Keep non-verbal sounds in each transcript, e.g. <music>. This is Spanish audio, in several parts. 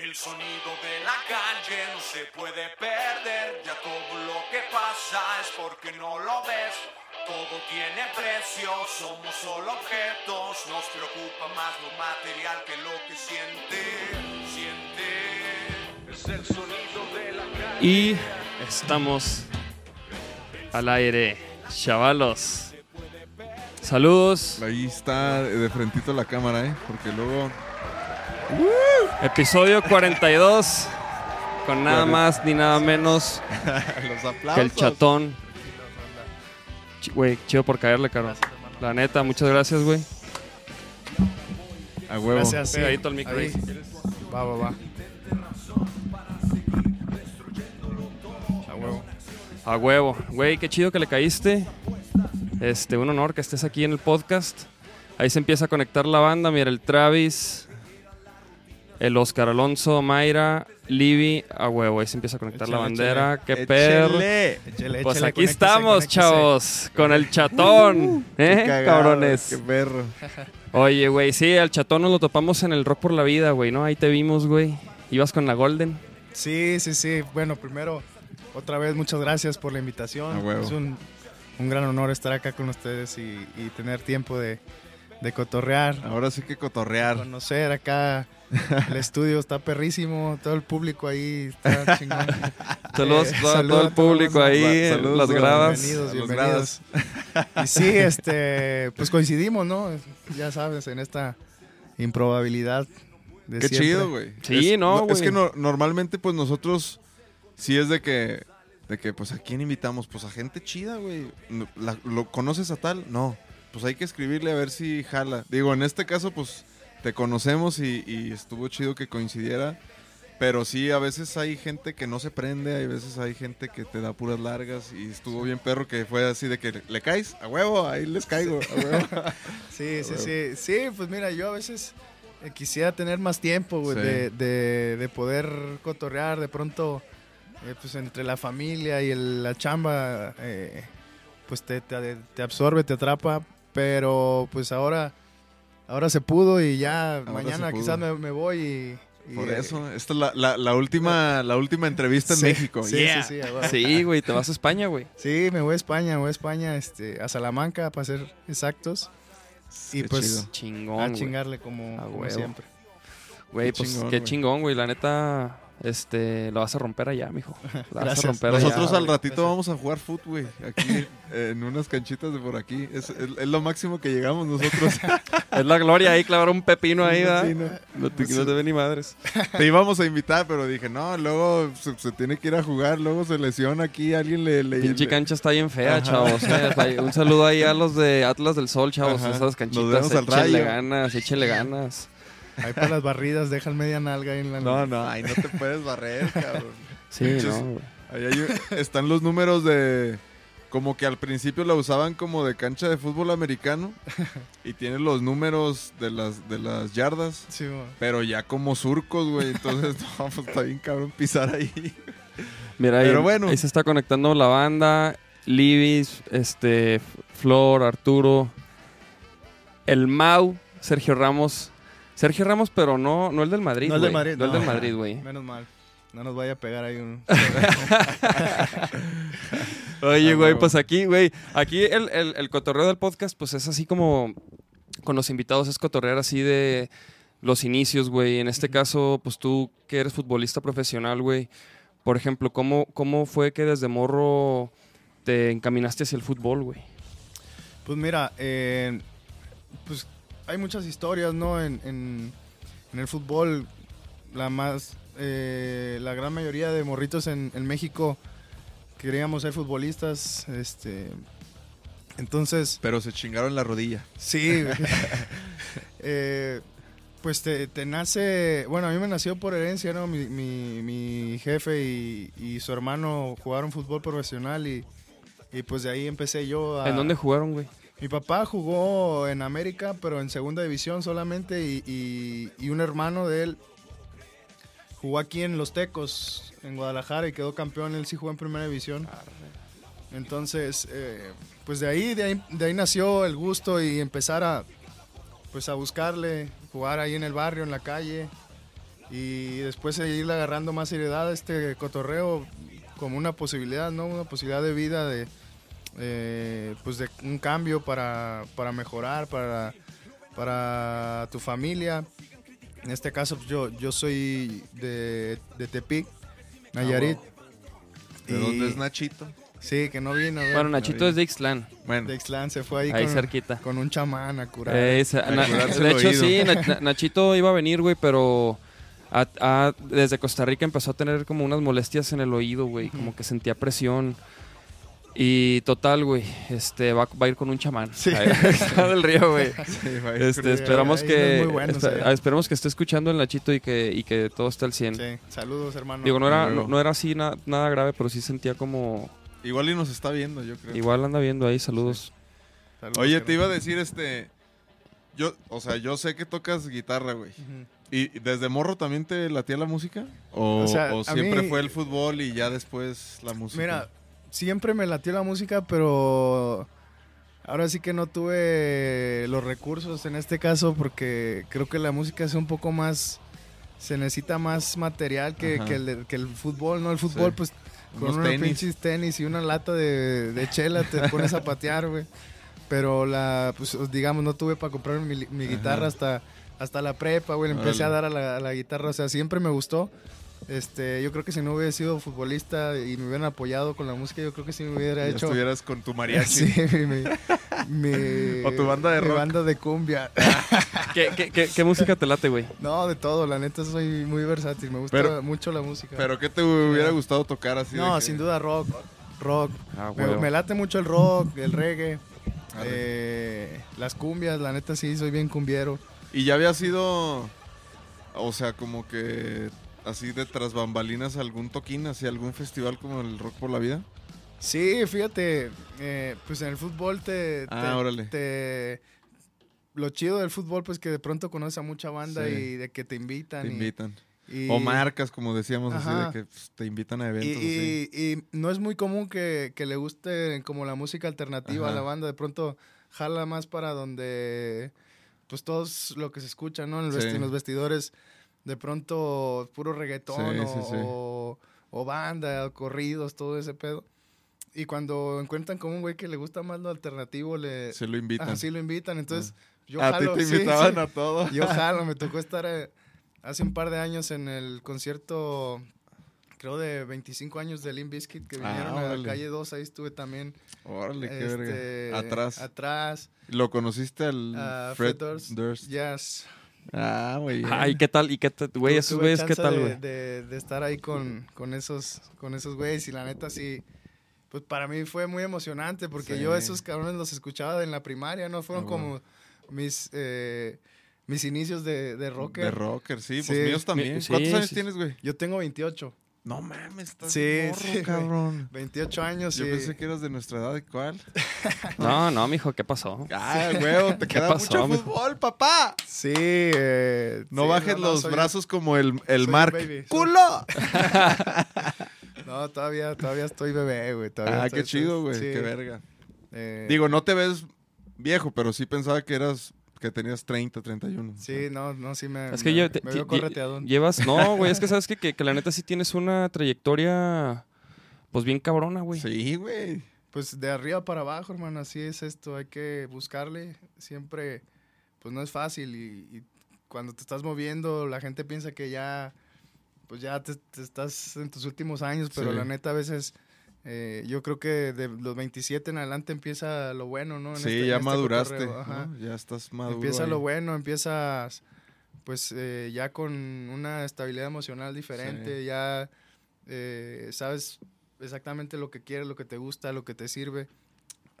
El sonido de la calle no se puede perder, ya todo lo que pasa es porque no lo ves. Todo tiene precio, somos solo objetos, nos preocupa más lo material que lo que siente, siente. Es el sonido de la calle. Y estamos al aire, chavalos. Saludos. Ahí está de frentito la cámara, ¿eh? Porque luego... Episodio 42. Con nada más ni nada menos <laughs> Los aplausos. que el chatón. Ch- Güey, chido por caerle, caro. La neta, muchas gracias, güey. A huevo. Gracias. sí. Pegadito al micro Ahí. Va, va, va. A huevo. A huevo. Güey, qué chido que le caíste. Este, un honor que estés aquí en el podcast. Ahí se empieza a conectar la banda. Mira, el Travis, el Oscar Alonso, Mayra, Libby. A huevo, ahí se empieza a conectar la Échale, bandera. Qué Échele. perro. Pues aquí conéctese, estamos, conéctese. chavos, con el chatón, Qué ¿eh? cagado, Cabrones. Qué perro. Oye, güey, sí, al chatón nos lo topamos en el Rock por la Vida, güey, ¿no? Ahí te vimos, güey. Ibas con la Golden. Sí, sí, sí. Bueno, primero, otra vez, muchas gracias por la invitación. A huevo. Es un, un gran honor estar acá con ustedes y, y tener tiempo de, de cotorrear, Ahora sí que cotorrear. conocer acá. El <laughs> estudio está perrísimo, todo el público ahí está chingón. <laughs> Saludos Eh, a todo, el público ahí, en Saludos las gradas. Bienvenidos, bienvenidos. Y sí, <laughs> este, pues coincidimos, ¿no? Ya sabes, en esta improbabilidad de Qué siempre. chido, güey. Sí, Es- no, Es que no- normalmente, pues nosotros, sí es de que, de que, pues, ¿a quién invitamos? Pues a gente chida, güey. ¿Lo conoces a tal? No. Pues hay que escribirle a ver si jala. Digo, en este caso, pues, te conocemos y, y estuvo chido que coincidiera. Pero sí, a veces hay gente que no se prende, hay veces hay gente que te da puras largas y estuvo bien perro que fue así de que le caes, a huevo, ahí les caigo, a huevo. <laughs> Sí, sí, huevo. sí. Sí, pues mira, yo a veces eh, quisiera tener más tiempo, güey, Sí. de, de- de poder cotorrear de pronto, eh, pues entre la familia y el- la chamba, eh, pues te, te, te absorbe, te atrapa, pero pues ahora, ahora se pudo y ya Ahora mañana quizás me, me voy y... y, Por eh, eso, esta es la, la- la última, la última entrevista en sí, México. Sí, Yeah. sí, sí. Sí, güey, te vas a España, güey. Sí, me voy a España, me voy a España, este, a Salamanca, para ser exactos. Y Qué pues. Chingón, a chingarle como, siempre. Güey, pues chingón, qué chingón, güey. La neta, este, lo vas a romper allá, mijo. La vas Gracias. a romper allá. Nosotros al ratito Gracias. vamos a jugar fútbol, güey. Aquí, en unas canchitas de por aquí. Es, es- es lo máximo que llegamos nosotros. <laughs> Es la gloria ahí, clavar un pepino ahí, ¿verdad? Sí, no. No te, no te ve ni madres. Te íbamos a invitar, pero dije, no, luego se, se tiene que ir a jugar, luego se lesiona aquí, alguien le... le Pinche le- cancha está bien fea, Ajá. chavos. eh. <laughs> Un saludo ahí a los de Atlas del Sol, chavos. Ajá. Esas Nos canchitas, vemos al échenle rayo. ganas, échenle ganas. Ahí para las barridas, deja el media nalga ahí en la... No, no, ahí no te puedes barrer, <laughs> cabrón. Sí, no. Ahí hay- están los números de... Como que al principio la usaban como de cancha de fútbol americano <laughs> y tiene los números de las, de las yardas. Sí. Pero ya como surcos, güey. Entonces, <laughs> no, pues está bien cabrón pisar ahí. Mira, ahí, Pero bueno. ahí se está conectando la banda. Libis, este, Flor, Arturo, el Mau, Sergio Ramos. Sergio Ramos, pero no, no el del Madrid, No el del. Madrid, No el del Madrid, güey. <laughs> Menos mal. No nos vaya a pegar ahí un... <laughs> Oye, Ah, güey, pues aquí, güey, aquí el, el, el cotorreo del podcast, pues es así como con los invitados, es cotorrear así de los inicios, güey. En este caso, pues tú que eres futbolista profesional, güey, por ejemplo, ¿cómo, ¿cómo fue que desde morro te encaminaste hacia el fútbol, güey? Pues mira, eh, pues hay muchas historias, ¿no? En, en- en el fútbol, la más, eh, la gran mayoría de morritos en, en México queríamos ser futbolistas, este, entonces, Pero se chingaron la rodilla. sí, <laughs> eh, pues te, te nace, bueno, a mí me nació por herencia, ¿no? Mi, mi- mi jefe y, y su hermano jugaron fútbol profesional y, y pues de ahí empecé yo a... ¿En dónde jugaron, güey? Mi papá jugó en América, pero en segunda división solamente, y, un hermano de él jugó aquí en Los Tecos, en Guadalajara, y quedó campeón. Él sí jugó en primera división. Entonces, eh, pues de ahí, de ahí, de ahí nació el gusto y empezar a, pues a buscarle, jugar ahí en el barrio, en la calle. y después seguirle agarrando más seriedad este cotorreo como una posibilidad, ¿no? Una posibilidad de vida, de, eh, pues de un cambio para, para mejorar, para, para tu familia. En este caso, pues, yo, yo soy de, de Tepic, Nayarit. ¿De Y- dónde es Nachito? Sí, que no vino. ver. Bueno, Nachito es de Ixtlán. Bueno, De Ixtlán se fue ahí, Ahí con, cerquita. con un chamán a curar. Eh, esa- A na- curarse de hecho, oído. sí, Na- <laughs> Na- Nachito iba a venir, güey, pero a- a- desde Costa Rica empezó a tener como unas molestias en el oído, güey, como que sentía presión. Y total, güey, este va, va a ir con un chamán. Sí. Ahí está del río, güey. <laughs> sí, Este, esperamos ahí que es muy bueno, ah, esperemos que esté escuchando el Nachito y que, y que todo esté al 100. Sí, saludos, hermano. Digo, no era, no, no era así na- nada grave, pero sí sentía como... Igual y nos está viendo, yo creo. Igual anda viendo ahí, saludos. Saludos, Oye, te iba a decir, este... Yo, o sea, yo sé que tocas guitarra, güey. ¿Y desde morro también te latía la música? ¿O, O sea, o siempre mí- fue el fútbol y ya después la música? Mira, siempre me latió la música, pero ahora sí que no tuve los recursos en este caso porque creo que la música es un poco más... Se necesita más material que, que el, de- que el fútbol, ¿no? El fútbol, Sí. pues, con Unos tenis. pinches tenis y una lata de, de chela te pones a patear, güey. Pero la, pues, digamos, no tuve para comprar mi, mi guitarra hasta, hasta la prepa, güey. Le empecé a dar a la, a la guitarra, o sea, siempre me gustó. Este, yo creo que si no hubiera sido futbolista y me hubieran apoyado con la música, yo creo que sí me hubiera Ya hecho. estuvieras con tu mariachi. <laughs> Sí, mi, mi- mi- O tu banda de mi rock. banda de cumbia. <laughs> ¿Qué, qué, qué- qué música te late, güey? No, de todo, la neta soy muy versátil, me gusta Pero- mucho la música. ¿Pero qué te hubiera gustado tocar así? de no, que- sin duda rock, rock. Ah, Me, me late mucho el rock, el reggae, eh, las cumbias, la neta sí, soy bien cumbiero. Y ya había sido, o sea, como que así de tras bambalinas algún toquín, así algún festival como el Rock por la Vida. Sí, fíjate, eh, pues en el fútbol te, Ah, te- órale. te- Lo chido del fútbol, pues que de pronto conoces a mucha banda Sí. y de que te invitan. Te invitan. y- O marcas, como decíamos, así de que pues, te invitan a Y, eventos. así. y- y no es muy común que, que le guste como la música alternativa Ajá. a la banda. De pronto jala más para donde, pues todos lo que se escucha, ¿no? En, Sí. en los vestidores, de pronto puro reggaetón Sí, o, sí, sí. o- o banda, o corridos, todo ese pedo. Y cuando encuentran como un güey que le gusta más lo alternativo, le Se lo invitan. así lo invitan. Entonces, yo a ti te invitaban a todo. Yo <laughs> jalo, me tocó estar eh, hace un par de años en el concierto, creo de 25 años de Limp Bizkit, que Ah, vinieron a órale. la calle 2, ahí estuve también. Órale, qué este, verga. Atrás. Atrás. ¿Lo conociste al a Fred Fred Durst. Durst? Yes. Ah, güey. Ay, ¿qué tal? ¿Y qué tal? Güey, esos güeyes, ¿qué tal, de- güey? De, de estar ahí con, con esos con esos güeyes y la neta sí, pues para mí fue muy emocionante porque Sí. yo esos cabrones los escuchaba en la primaria, ¿no? Fueron Ah, como mis, eh, mis inicios de, de rocker. De rocker, sí. Sí. Pues míos también. Mi- sí, ¿Cuántos años sí. tienes, güey? Yo tengo 28. No mames, estás Sí, morro, sí, cabrón. 28 años Yo y... pensé que eras de nuestra edad. ¿y ¿Cuál? <laughs> No, no, mijo, ¿qué pasó? Ah, huevo, te <laughs> ¿Qué queda pasó, mucho mijo? fútbol, papá. Sí, eh, No sí, bajes no, no, los brazos como el, el Mark. ¡Culo! <laughs> No, todavía, todavía estoy bebé, güey. todavía Ah, estoy- qué chido, güey. sí, Qué verga. eh, Digo, no te ves viejo, pero sí pensaba que eras que tenías 30, 31. Sí, no, no, sí me, Es que me, lle- te- me veo lle- correteadón. llevas... No, <laughs> güey, es que sabes que, que, que la neta sí tienes una trayectoria, pues bien cabrona, güey. Sí, güey. Pues de arriba para abajo, hermano, así es esto. Hay que buscarle. Siempre, pues no es fácil. Y, y cuando te estás moviendo, la gente piensa que ya, pues ya te, te estás en tus últimos años. Pero Sí. la neta, a veces, eh, yo creo que de los 27 en adelante empieza lo bueno, ¿no? En Sí, este- ya este maduraste. Ya estás maduro. Empieza ahí. lo bueno, empiezas pues eh, ya con una estabilidad emocional diferente, Sí. ya eh, sabes exactamente lo que quieres, lo que te gusta, lo que te sirve.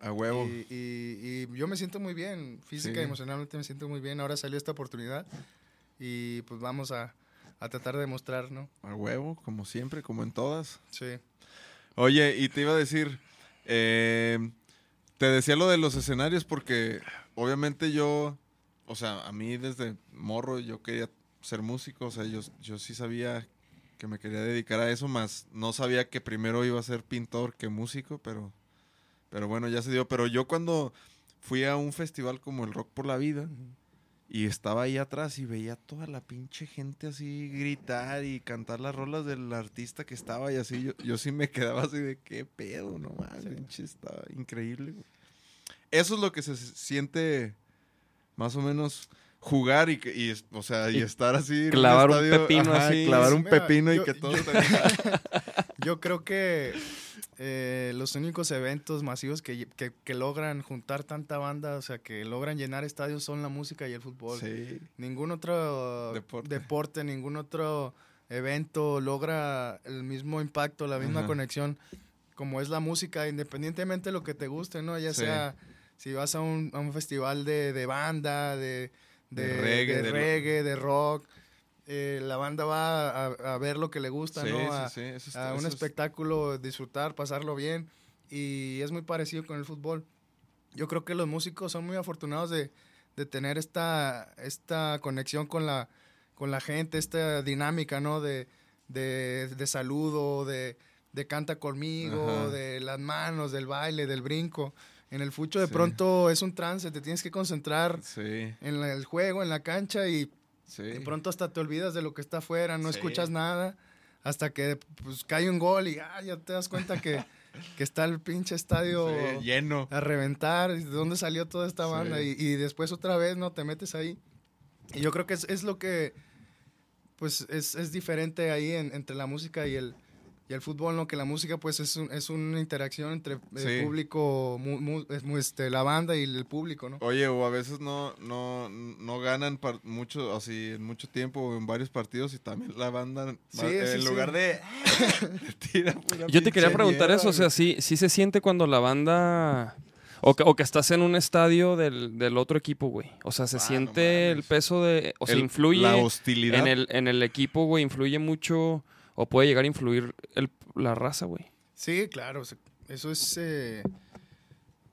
A huevo. Y, y- y yo me siento muy bien, física Sí. y emocionalmente me siento muy bien. Ahora salió esta oportunidad y pues vamos a, a tratar de demostrar, ¿no? A huevo, como siempre, como en todas. Sí. Oye, y te iba a decir, eh, te decía lo de los escenarios porque obviamente yo, o sea, a mí desde morro yo quería ser músico, o sea, yo, yo sí sabía que me quería dedicar a eso, más no sabía que primero iba a ser pintor que músico, pero, pero bueno, ya se dio. Pero yo cuando fui a un festival como el Rock por la Vida, Y estaba ahí atrás y veía toda la pinche gente así gritar y cantar las rolas del artista que estaba y así. Yo, yo sí me quedaba así de qué pedo, no más, pinche, estaba increíble. güey. Eso es lo que se siente más o menos jugar y, y o sea, y, Y estar así. en un clavar un estadio, pepino así. Clavar un Mira, pepino y que todo yo- está- <laughs> Yo creo que eh, los únicos eventos masivos que, que- que logran juntar tanta banda, o sea, que logran llenar estadios son la música y el fútbol. Sí. Ningún otro Deporte. deporte. ningún otro evento logra el mismo impacto, la misma conexión como es la música, independientemente de lo que te guste, ¿no? Ya Sí. sea si vas a un, a un festival de, de banda, de, De de, reggae, de de lo- reggae, de rock, eh, la banda va a, a ver lo que le gusta, Sí, ¿no? A- sí, eso está- a un eso es- espectáculo, disfrutar, pasarlo bien. Y es muy parecido con el fútbol. Yo creo que los músicos son muy afortunados de, de tener esta, esta conexión con la, con la gente, esta dinámica, ¿no? De, de, de saludo, de, de canta conmigo, Ajá. de las manos, del baile, del brinco. En el fucho de pronto es un trance, te tienes que concentrar en la- el juego, en la cancha y sí. de pronto hasta te olvidas de lo que está afuera, no Sí. escuchas nada, hasta que pues, cae un gol y ah, ya te das cuenta que, <laughs> que está el pinche estadio Sí, lleno. a reventar, de dónde salió toda esta banda, y, y después otra vez no te metes ahí. Y yo creo que es, es lo que, pues es, es diferente ahí en- entre la música y el, y el fútbol, ¿no? Que la música pues es, un- es una interacción entre el Sí. público, mu- mu- es mu- este, la banda y el público, ¿no? Oye, o a veces no, no, no ganan par- mucho, así en mucho tiempo o en varios partidos y también la banda, va- Sí, en sí, lugar sí. <laughs> de tira Yo te quería preguntar mierda, eso, o sea. ¿sí, sí se siente cuando la banda... O que, o que estás en un estadio del, del otro equipo, güey. O sea, se Ah, no siente el peso de... O sea, El- influye la hostilidad. en el, en el equipo, güey. Influye mucho... O puede llegar a influir el, la raza, güey. Sí, claro, eso es, eh,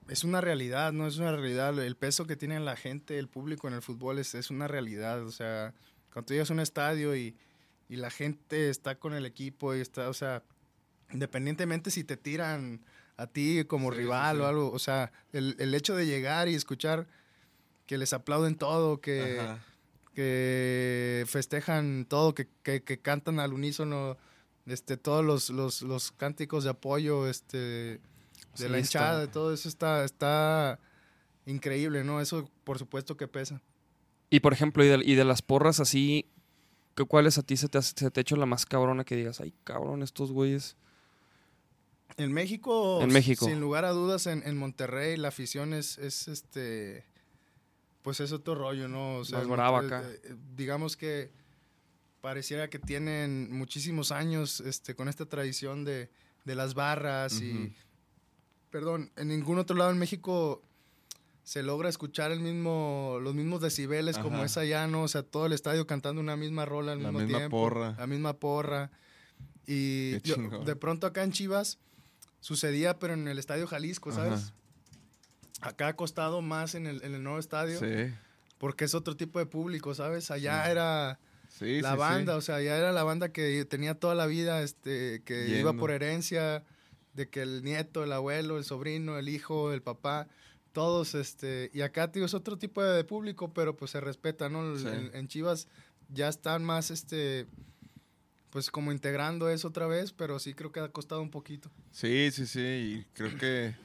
es una realidad, ¿no? Es una realidad. El peso que tiene la gente, el público en el fútbol es, es una realidad. O sea, cuando tú llegas a un estadio y, y la gente está con el equipo y está, o sea, independientemente si te tiran a ti como Sí, sí, rival sí. o algo, o sea, el, el hecho de llegar y escuchar que les aplauden todo, que, Ajá. Que festejan todo, que, que, que cantan al unísono este, todos los, los, los cánticos de apoyo este, de Sí, la está- hinchada, todo eso está, está increíble, ¿no? Eso por supuesto que pesa. Y por ejemplo, y de, y de las porras así... ¿qué- ¿Cuáles a ti se te, se te hecho la más cabrona que digas? Ay, cabrón, estos güeyes... En México, En México. sin lugar a dudas, en, en Monterrey la afición es, es este, pues es otro rollo, ¿no? O Más brava acá. eh, digamos que pareciera que tienen muchísimos años este, con esta tradición de, de las barras y, perdón, en ningún otro lado en México se logra escuchar el mismo, los mismos decibeles como es allá, ¿no? O sea, todo el estadio cantando una misma rola al La mismo misma tiempo. porra. La misma porra. Y yo- de pronto acá en Chivas sucedía, pero en el Estadio Jalisco, ¿sabes? Ajá. Acá ha costado más en el, en el nuevo estadio Sí, porque es otro tipo de público, ¿sabes? Allá Sí. era sí, la banda, o sea, allá era la banda que tenía toda la vida, este, que iba por herencia, de que el nieto, el abuelo, el sobrino, el hijo, el papá, todos, este, y acá, tío, es otro tipo de público, pero pues se respeta, ¿no? En, en Chivas ya están más, este, pues como integrando eso otra vez, pero sí creo que ha costado un poquito. Sí, sí, sí, y creo que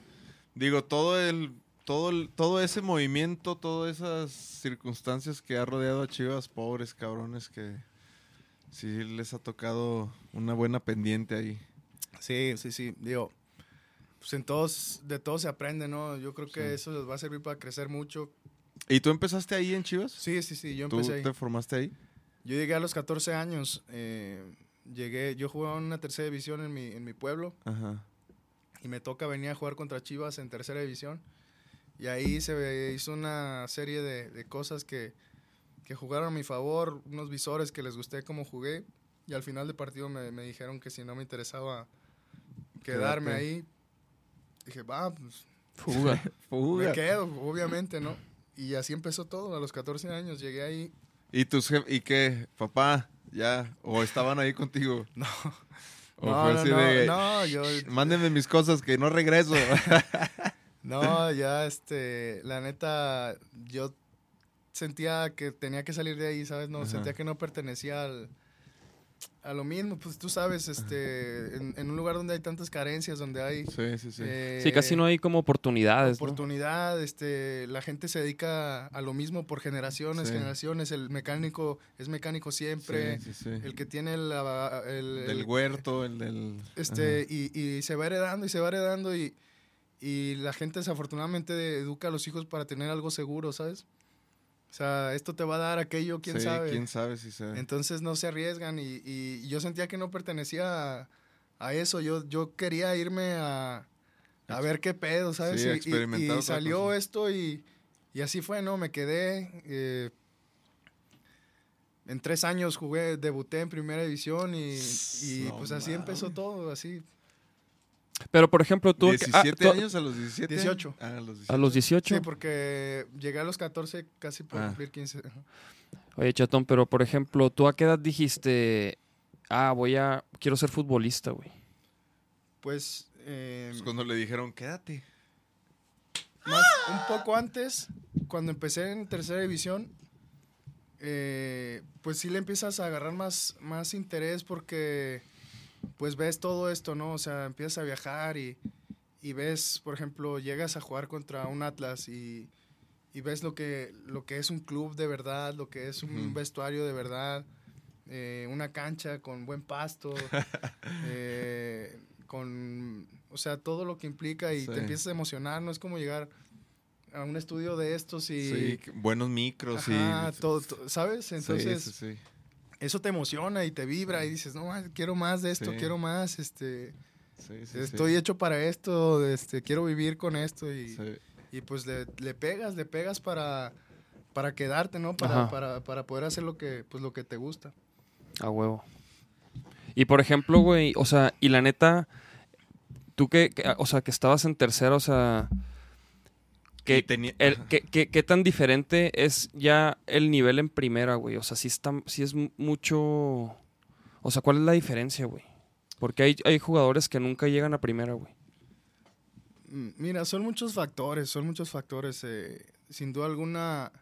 digo todo el todo el- todo ese movimiento, todas esas circunstancias que ha rodeado a Chivas, pobres cabrones que sí les ha tocado una buena pendiente ahí. Sí, sí, sí, digo, pues en todos, de todo se aprende, ¿no? Yo creo que Sí. eso les va a servir para crecer mucho. ¿Y tú empezaste ahí en Chivas? Sí, sí, sí, yo ¿Tú empecé ahí. te formaste ahí? Yo llegué a los 14 años. eh, llegué, yo jugaba en una tercera división en mi, en mi pueblo Ajá. y me toca venir a jugar contra Chivas en tercera división. Y ahí se hizo una serie de, de cosas que, que jugaron a mi favor, unos visores que les gusté cómo jugué. Y al final del partido me, me dijeron que si no me interesaba quedarme Quédate. ahí, dije, va, pues Fuga. <laughs> me quedo, obviamente, ¿no? Y así empezó todo, a los 14 años llegué ahí. ¿Y tus y qué, papá? Ya o estaban ahí contigo? <laughs> No. O No, fue no, así no, de, no, yo Mándenme mis cosas que no regreso. <laughs> No, ya este, la neta, yo sentía que tenía que salir de ahí, ¿sabes? No, Ajá. sentía que no pertenecía al, a lo mismo. Pues tú sabes, este, en, en un lugar donde hay tantas carencias, donde hay... Sí, sí, sí. eh, Sí, casi no hay como oportunidades, ¿no? oportunidad, este, la gente se dedica a lo mismo por generaciones, Sí. generaciones. El mecánico es mecánico siempre. Sí, sí, sí. El que tiene la- el, del el- huerto, el del... este, y, y se va heredando y se va heredando y, y la gente desafortunadamente educa a los hijos para tener algo seguro, ¿sabes? O sea, esto te va a dar aquello, quién Sí, sabe. quién sabe si se... Entonces no se arriesgan y, y yo sentía que no pertenecía a, a eso. Yo, yo quería irme a, a ver qué pedo, ¿sabes? Sí, Y- y- salió cosa. esto y, y así fue, ¿no? Me quedé. eh, en tres años jugué, debuté en primera división y, y, No pues así empezó todo, así. Pero, por ejemplo, tú... ah, 17 tú- años a los 17. 18. Ah, a los 18. A los 18. Sí, porque llegué a los 14 casi por Ah. cumplir 15. ajá. Oye, chatón, pero por ejemplo, ¿tú a qué edad dijiste, ah, voy a, quiero ser futbolista, güey? Pues, eh, Pues cuando le dijeron, quédate. más, un poco antes, cuando empecé en tercera división, eh, pues sí le empiezas a agarrar más, más interés porque pues ves todo esto, ¿no? O sea, empiezas a viajar y, y ves, por ejemplo, llegas a jugar contra un Atlas y, y ves lo que, lo que es un club de verdad, lo que es un vestuario de verdad, eh, una cancha con buen pasto, <laughs> eh, con, o sea, todo lo que implica y Sí. te empiezas a emocionar, no es como llegar a un estudio de estos y... Sí, buenos micros Ajá, y... todo, todo, ¿sabes? Sí, Entonces, sí, sí. Eso te emociona y te vibra y dices, no, man, quiero más de esto, Sí. quiero más, este, Sí, sí, sí. estoy hecho para esto, este, quiero vivir con esto y, y pues le, le pegas, le pegas para, para quedarte, ¿no? Para, para, para poder hacer lo que, pues, lo que te gusta. A huevo. Y por ejemplo, güey, o sea, y la neta, tú que, que- o sea, que estabas en tercera, o sea, Y que, tenía- el- ajá. que- que- ¿qué tan diferente es ya el nivel en primera, güey? O sea, sí, está, sí es mu- mucho... O sea, ¿cuál es la diferencia, güey? Porque hay, hay jugadores que nunca llegan a primera, güey. Mm, Mira, son muchos factores, son muchos factores. eh, sin duda alguna,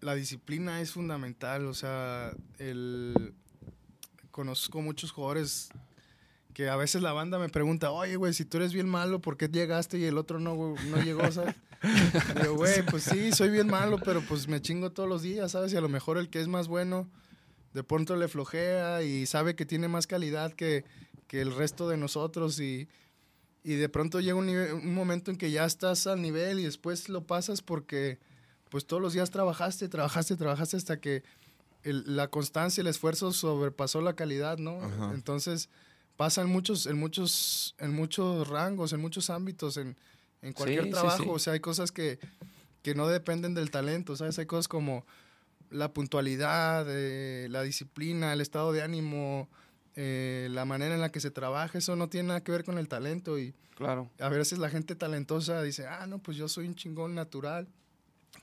la disciplina es fundamental. O sea, el, conozco muchos jugadores que a veces la banda me pregunta, oye, güey, si tú eres bien malo, ¿por qué llegaste y el otro no, güey, no llegó, ¿sabes? Y <laughs> Digo, güey, pues sí, soy bien malo, pero pues me chingo todos los días, ¿sabes? Y a lo mejor el que es más bueno, de pronto le flojea y sabe que tiene más calidad que, que el resto de nosotros y, y de pronto llega un, momento en que ya estás al nivel y después lo pasas porque pues todos los días trabajaste, trabajaste, trabajaste hasta que el- la constancia, el esfuerzo sobrepasó la calidad, ¿no? Ajá. Entonces pasa en muchos, en muchos, en muchos rangos, en muchos ámbitos, en, en cualquier Sí, sí, trabajo. sí. O sea, hay cosas que, que no dependen del talento, ¿sabes? Hay cosas como la puntualidad, eh, la disciplina, el estado de ánimo, eh, la manera en la que se trabaja, eso no tiene nada que ver con el talento y Claro. a veces la gente talentosa dice, ah, no, pues yo soy un chingón natural,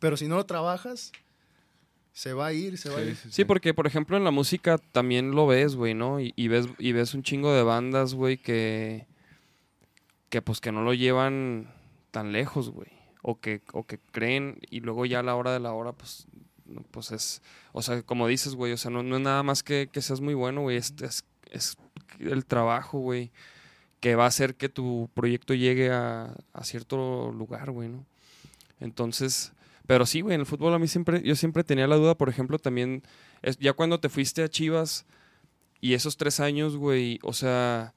pero si no lo trabajas, se va a ir, se va a Sí, ir. sí, Sí, porque por ejemplo en la música también lo ves, güey, ¿no? Y, y ves, y ves un chingo de bandas, güey, que, que pues que no lo llevan tan lejos, güey. O que, o que creen y luego ya a la hora de la hora, pues, no, pues es, o sea, como dices, güey, o sea, no, no es nada más que, que seas muy bueno, güey, es, es, es el trabajo, güey, que va a hacer que tu proyecto llegue a, a cierto lugar, güey, ¿no? Entonces, pero sí, güey, en el fútbol a mí siempre, yo siempre tenía la duda, por ejemplo, también, es, ya cuando te fuiste a Chivas y esos tres años, güey, o sea,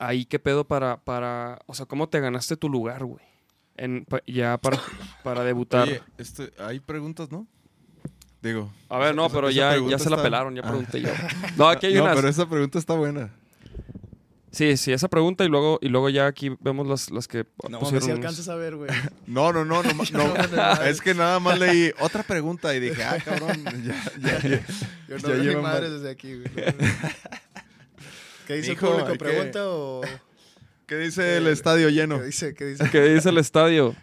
ahí qué pedo para, para, o sea, ¿cómo te ganaste tu lugar, güey? En, pa- ya para, para debutar. Oye, este, hay preguntas, ¿no? Digo. a ver, no, esa- pero esa ya, ya se la está- pelaron, ya Ah. pregunté yo. No, <laughs> aquí hay no, unas. pero esa pregunta está buena. Sí, sí, esa pregunta y luego, y luego ya aquí vemos las, las que No, pusieron si unos- alcanzas a ver, güey. <laughs> No, <laughs> no, no, no, no, es que nada más leí otra pregunta y dije, ah, cabrón, ya, ya, ya. Yo <laughs> Ya no veo madres desde aquí, güey. ¿Qué dice el público? que- ¿Pregunta o...? ¿Qué dice el estadio lleno? ¿Qué dice? ¿Qué dice? ¿Qué dice el estadio?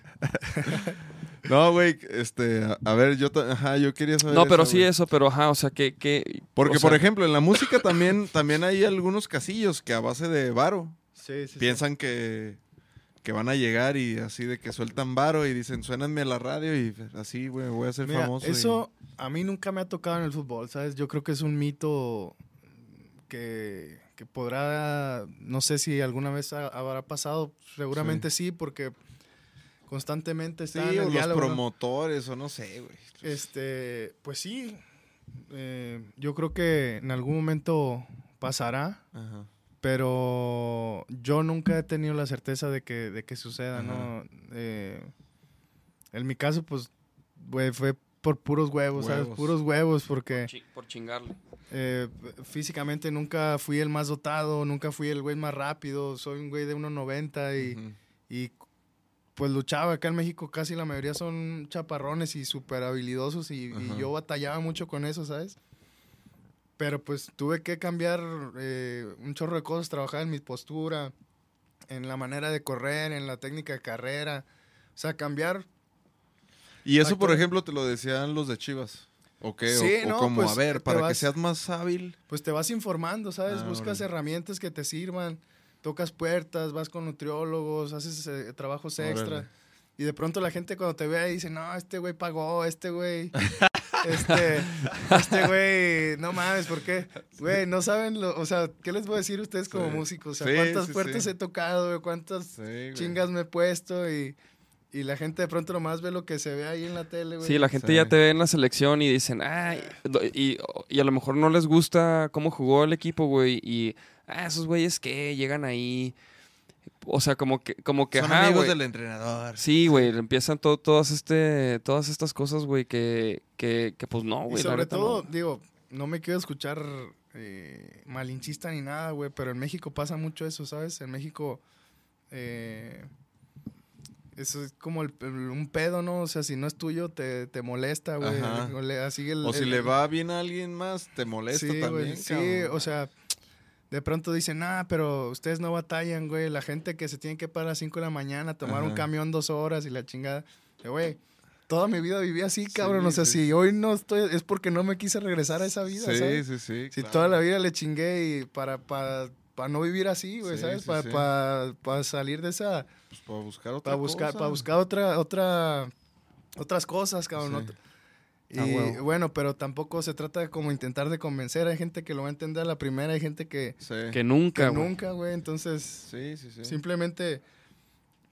No, güey, este, a, a ver, yo, ajá, yo quería saber No, pero esa, sí eso, pero ajá, o sea, que... que Porque, o sea, por ejemplo, en la música <coughs> también, también hay algunos casillos que a base de varo Sí, sí, sí. piensan que, que van a llegar y así de que sueltan varo y dicen, suénanme a la radio y así, güey, voy a ser Mira, famoso. y- eso a mí nunca me ha tocado en el fútbol, ¿sabes? Yo creo que es un mito que, que podrá, no sé si alguna vez ha- habrá pasado, seguramente sí, porque constantemente Sí, está en o el los diálogo, ¿no? promotores, o no sé, güey. Este, pues sí, eh, yo creo que en algún momento pasará, Ajá. pero yo nunca he tenido la certeza de que, de que suceda, Ajá. ¿no? Eh, en mi caso, pues, güey, fue por puros huevos, ¿sabes? Puros huevos, porque Chi- Por chingarle. eh, físicamente nunca fui el más dotado, nunca fui el güey más rápido, soy un güey de 1.90 y, y pues luchaba. Acá en México casi la mayoría son chaparrones y súper habilidosos y, y yo batallaba mucho con eso, ¿sabes? Pero pues tuve que cambiar eh, un chorro de cosas, trabajar en mi postura, en la manera de correr, en la técnica de carrera. O sea, cambiar. Y eso, por ejemplo, te lo decían los de Chivas. ¿O qué? Sí, o, o no, como, pues, a ver, para que vas- seas más hábil. Pues te vas informando, ¿sabes? Ah, Buscas órale. herramientas que te sirvan, tocas puertas, vas con nutriólogos, haces eh, trabajos extra. Órale. Y de pronto la gente cuando te ve ahí dice, no, este güey pagó, este güey, <laughs> este, este güey, no mames, ¿por qué? Güey, no saben, lo, o sea, ¿qué les voy a decir a ustedes como Sí. músicos? O sea, Sí, cuántas sí, puertas sí. he tocado, güey, cuántas Sí, güey. chingas me he puesto y, y la gente de pronto nomás ve lo que se ve ahí en la tele, güey. Sí, la gente Sí. ya te ve en la selección y dicen, ay, y, y a lo mejor no les gusta cómo jugó el equipo, güey, y, ah, esos güeyes que llegan ahí. O sea, como que, como que, Son ajá, amigos del entrenador. Sí, güey, empiezan to- todas, este, todas estas cosas, güey, que, que, que pues no, Y güey. sobre todo, no. digo, no me quiero escuchar eh, malinchista ni nada, güey, pero en México pasa mucho eso, ¿sabes? En México eh, eso es como el- el- un pedo, ¿no? O sea, si no es tuyo, te, te molesta, güey. O le- Así el, O si el- le va bien a alguien más, te molesta sí, también. güey, sí, o sea, de pronto dicen, ah, pero ustedes no batallan, güey. La gente que se tiene que parar a las 5 de la mañana, tomar un camión dos horas y la chingada. Güey, toda mi vida viví así, cabrón. o sea, sí. si hoy no estoy, es porque no me quise regresar a esa vida, sí, ¿sabes? sí, sí. Si claro. toda la vida le chingué y para, para, para no vivir así, güey, ¿sabes? para, para, para salir de esa, Pues para buscar otra para buscar, cosa. para buscar otra, otra, otras cosas, cabrón. Y Ah, bueno, pero tampoco se trata de como intentar de convencer. Hay gente que lo va a entender a la primera, hay gente que, Sí. Que nunca, que nunca, güey. Entonces, Sí, sí, sí. simplemente,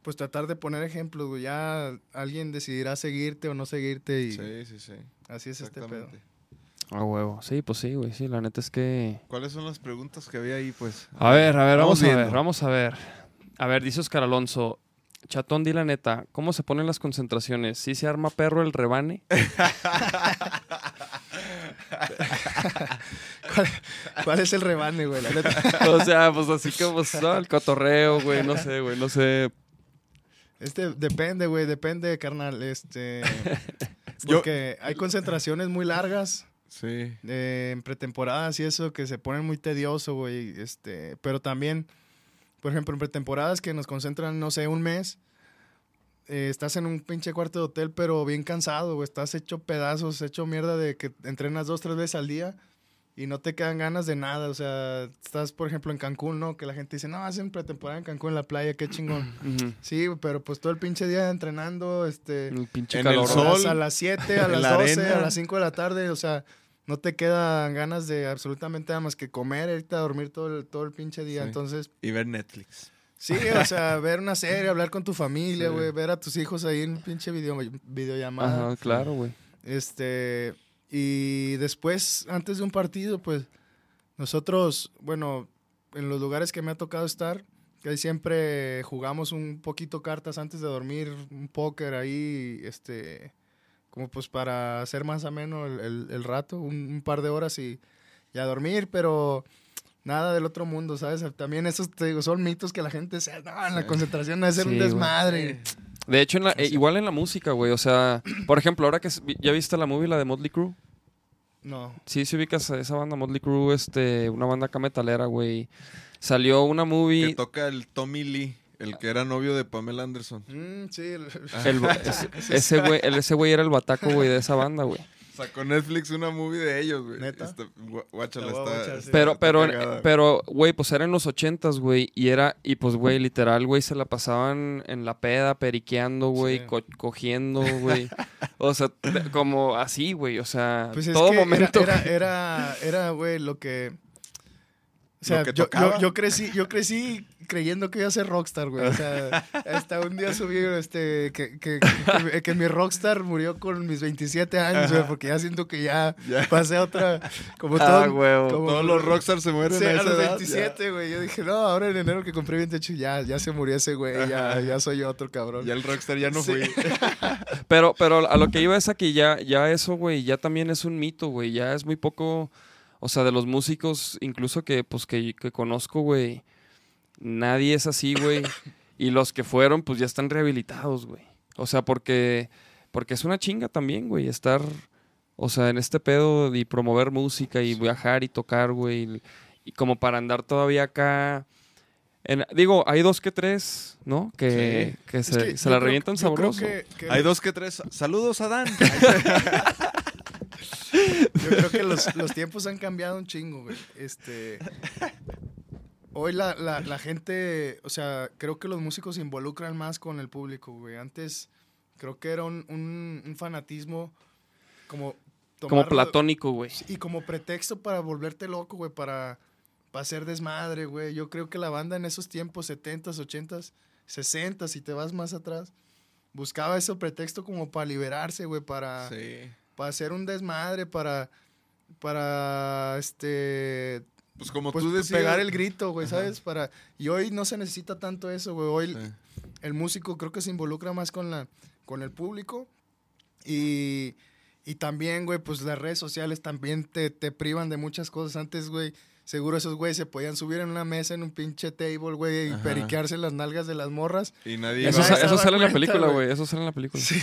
pues tratar de poner ejemplos, güey. Ya alguien decidirá seguirte o no seguirte y Sí, sí, sí. así es este pedo. A huevo. Sí, pues sí, güey. Sí, la neta es que. ¿Cuáles son las preguntas que había ahí, pues? A ver, a ver, Vamos vamos, a ver, vamos a ver. A ver, dice Oscar Alonso. Chatón, di la neta, ¿cómo se ponen las concentraciones? ¿Sí se arma perro el rebane? <laughs> ¿Cuál, cuál es el rebane, güey? La neta. o sea, pues así como pues, no, el cotorreo, güey, no sé, güey, no sé. Este, depende, güey, depende, carnal. Este. <laughs> Yo- Porque hay concentraciones muy largas. Sí. eh, en pretemporadas y eso que se ponen muy tedioso, güey. Este, pero también, por ejemplo, en pretemporadas que nos concentran, no sé, un mes. eh, estás en un pinche cuarto de hotel, pero bien cansado, güey. Estás hecho pedazos, hecho mierda de que entrenas dos, tres veces al día y no te quedan ganas de nada. O sea, estás, por ejemplo, en Cancún, ¿no? Que la gente dice, no, hacen pretemporada en Cancún en la playa, qué chingón. <clears throat> Sí, pero pues todo el pinche día entrenando, este... El pinche En el sol. A las, a las 7, a las la 12, arena. a las 5 de la tarde, o sea, no te quedan ganas de absolutamente nada más que comer, irte a dormir todo el, todo el pinche día. Sí. Entonces, Y ver Netflix. sí, o sea, <laughs> ver una serie, hablar con tu familia, Sí. güey, ver a tus hijos ahí en pinche video, videollamada. Ajá, claro, güey. Este, y después, antes de un partido, pues, nosotros, bueno, en los lugares que me ha tocado estar, que ahí siempre jugamos un poquito cartas antes de dormir, un póker ahí, este, como pues para hacer más ameno el, el- el rato, un, un par de horas y, y a dormir, pero nada del otro mundo, ¿sabes? También esos, te digo, son mitos que la gente se, no, en la Sí. concentración debe ser Sí, un desmadre. De hecho, en la- eh, igual en la música, güey. O sea, por ejemplo, ahora que ya viste la movie, la de Motley Crue. No. Sí, si ubicas a esa banda Motley Crue, este, una banda acá metalera, güey. Salió una movie. Que toca el Tommy Lee, el que era novio de Pamela Anderson. Mm, sí, el- <laughs> ese- ese güey, el- ese güey era el bataco, güey, de esa banda, güey. Sacó Netflix una movie de ellos, güey. ¿Neta? Está- gu- guáchala, está- sí. está- Pero, está pero, cagada. pero, güey, pues era en los ochentas, güey. Y era, y pues, güey, literal, güey, se la pasaban en la peda, periqueando, güey, Sí. co- cogiendo, güey. O sea, como así, güey. O sea, Pues es todo que momento. <laughs> Era, era, güey, lo que. O sea, yo, yo, yo crecí, yo crecí creyendo que iba a ser rockstar, güey. O sea, hasta un día subí este, que, que, que, que mi rockstar murió con mis 27 años, güey, porque ya siento que ya, Ya. pasé a otra. Como Ah, todo. huevo. como- Todos los rockstars se mueren Sí, a a esa los edad, 27, güey. Yo dije, no, ahora en enero que compré 28, ya, ya se murió ese güey, ya, ya soy otro cabrón. ya el rockstar ya no Sí. fui. <laughs> Pero, pero a lo que iba es a que ya, ya eso, güey, ya también es un mito, güey. Ya es muy poco. O sea, de los músicos, incluso que, pues, que, que conozco, güey. Nadie es así, güey. <laughs> y los que fueron, pues ya están rehabilitados, güey. O sea, porque. Porque es una chinga también, güey. Estar. O sea, en este pedo y promover música y viajar y tocar, güey. Y, y como para andar todavía acá. en- digo, hay dos que tres, ¿no? Que, que Es se, que se la creo- revientan yo creo sabroso. que- que- Hay dos que tres. Saludos a Dan. <laughs> Yo creo que los, los tiempos han cambiado un chingo, güey. Este. Hoy la, la, la gente, o sea, creo que los músicos se involucran más con el público, güey. Antes creo que era un, un, un fanatismo como... Como platónico, güey. Y como pretexto para volverte loco, güey, para, para hacer desmadre, güey. Yo creo que la banda en esos tiempos, 70s, 80s, 60s, si te vas más atrás, buscaba ese pretexto como para liberarse, güey, para Sí. Para hacer un desmadre, para, para, este, Pues como pues, tú decías. pegar el grito, güey. ¿sabes? Para, y hoy no se necesita tanto eso, güey. Hoy Sí. el músico creo que se involucra más con, la, con el público y, y también, güey, pues las redes sociales también te, te privan de muchas cosas. Antes, güey, seguro esos güeyes se podían subir en una mesa, en un pinche table, güey, y Ajá. periquearse las nalgas de las morras. Y nadie. Eso, sale en la película, güey. Eso sale en la película. Sí.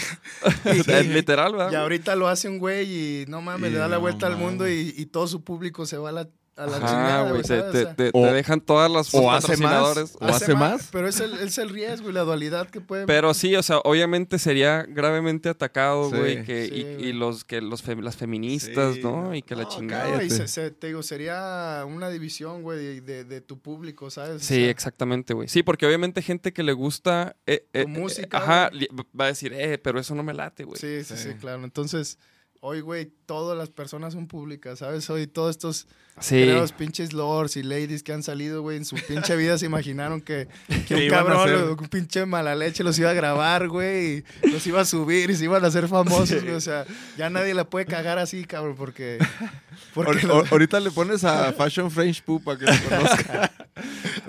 <laughs> Es Literal, ¿verdad? Y ahorita lo hace un güey y no mames, Y le da la no vuelta al mundo y, y todo su público se va a la, a la Ajá, chingada, güey. Te, O sea, te- O- te dejan todas las o hace más, o hace más. Pero es el, es el riesgo y la dualidad que puede. Pero sí, o sea, obviamente sería gravemente atacado, Sí. güey, que, Sí, y, güey. y los que los fem- las feministas, Sí, ¿no? no. Y que la chingada. No, y se- se- te digo, sería una división, güey, de, de- de tu público, ¿sabes? O Sí, sea, exactamente, güey. Sí, porque obviamente gente que le gusta eh, eh, Tu música, eh, ajá, güey. va a decir, eh, pero eso no me late, güey. Sí, sí, sí, Sí. claro. Entonces, hoy, güey, todas las personas son públicas, ¿sabes? Hoy todos estos Sí. creos, pinches lords y ladies que han salido, güey, en su pinche vida se imaginaron que, <laughs> un cabrón, un pinche mala leche los iba a grabar, güey, y los iba a subir y se iban a hacer famosos, güey. O sea, ya nadie la puede cagar así, cabrón, porque... los- ahorita le pones a Fashion French Poo para que lo conozca. <laughs>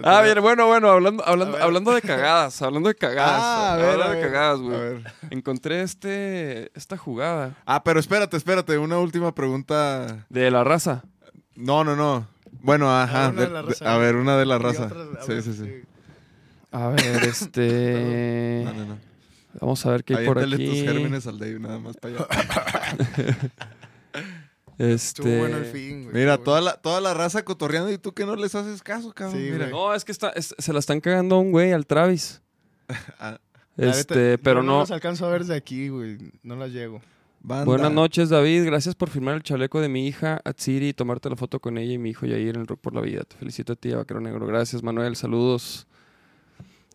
Ah, bien, bueno, bueno, hablando, hablando, ver. hablando de cagadas, hablando de cagadas. Ah, a ver, hablando a de ver, cagadas, a güey. ver. Encontré este, esta jugada Ah, pero espérate, espérate. Una última pregunta. de la raza. No, no, no. Bueno, ajá. una de de- la de- raza. a ver, una de la raza. a Sí, ver, sí, sí. A ver, este... <laughs> No, no, no. Vamos a ver qué hay por aquí. tus gérmenes al Dave, nada más para allá. <laughs> <laughs> Este... Estuvo bueno el fin, güey. Mira, toda la, toda la raza cotorreando y tú que no les haces caso, cabrón. Sí, Mira. güey. No, es que está, es- se la están cagando a un güey, al Travis. <laughs> Ah, Este, pero yo no. las alcanzo a ver desde aquí, güey. No las llego. banda. Buenas noches, David. Gracias por firmar el chaleco de mi hija, Atsiri, y tomarte la foto con ella y mi hijo Yair en el Rock por la Vida. Te felicito a ti, Vaquero Negro. Gracias, Manuel. Saludos.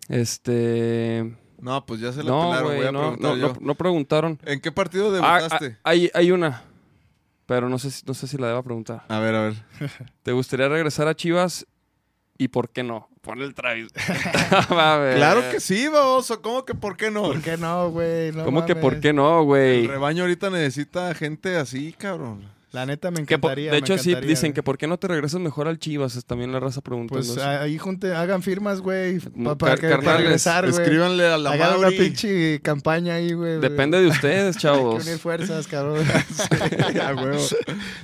Este. No, pues ya se la No, pelaron. Voy güey, a no, preguntar no, yo. no- no preguntaron. ¿En qué partido Ah, debutaste? ah, hay, hay una, pero no sé, si- no sé si la deba preguntar. A ver, a ver. ¿Te gustaría regresar a Chivas y por qué no? Pon el Travis. Va <laughs> <laughs> a ver. Claro que sí, baboso. ¿Cómo que por qué no? ¿Por qué no, güey? No ¿Cómo que por mames. qué no, El güey? rebaño ahorita necesita gente así, cabrón. La neta me encantaría. de hecho, sí, dicen que por qué no te regresas mejor al Chivas. Es también la raza preguntando. Pues ahí junte, hagan firmas, güey, pa- para, que, para regresar, güey. Escríbanle a la Hagan una Mauri. pinche campaña ahí, güey. Depende de ustedes, <laughs> Hay que chavos. unir fuerzas, cabrón. <laughs> A huevo.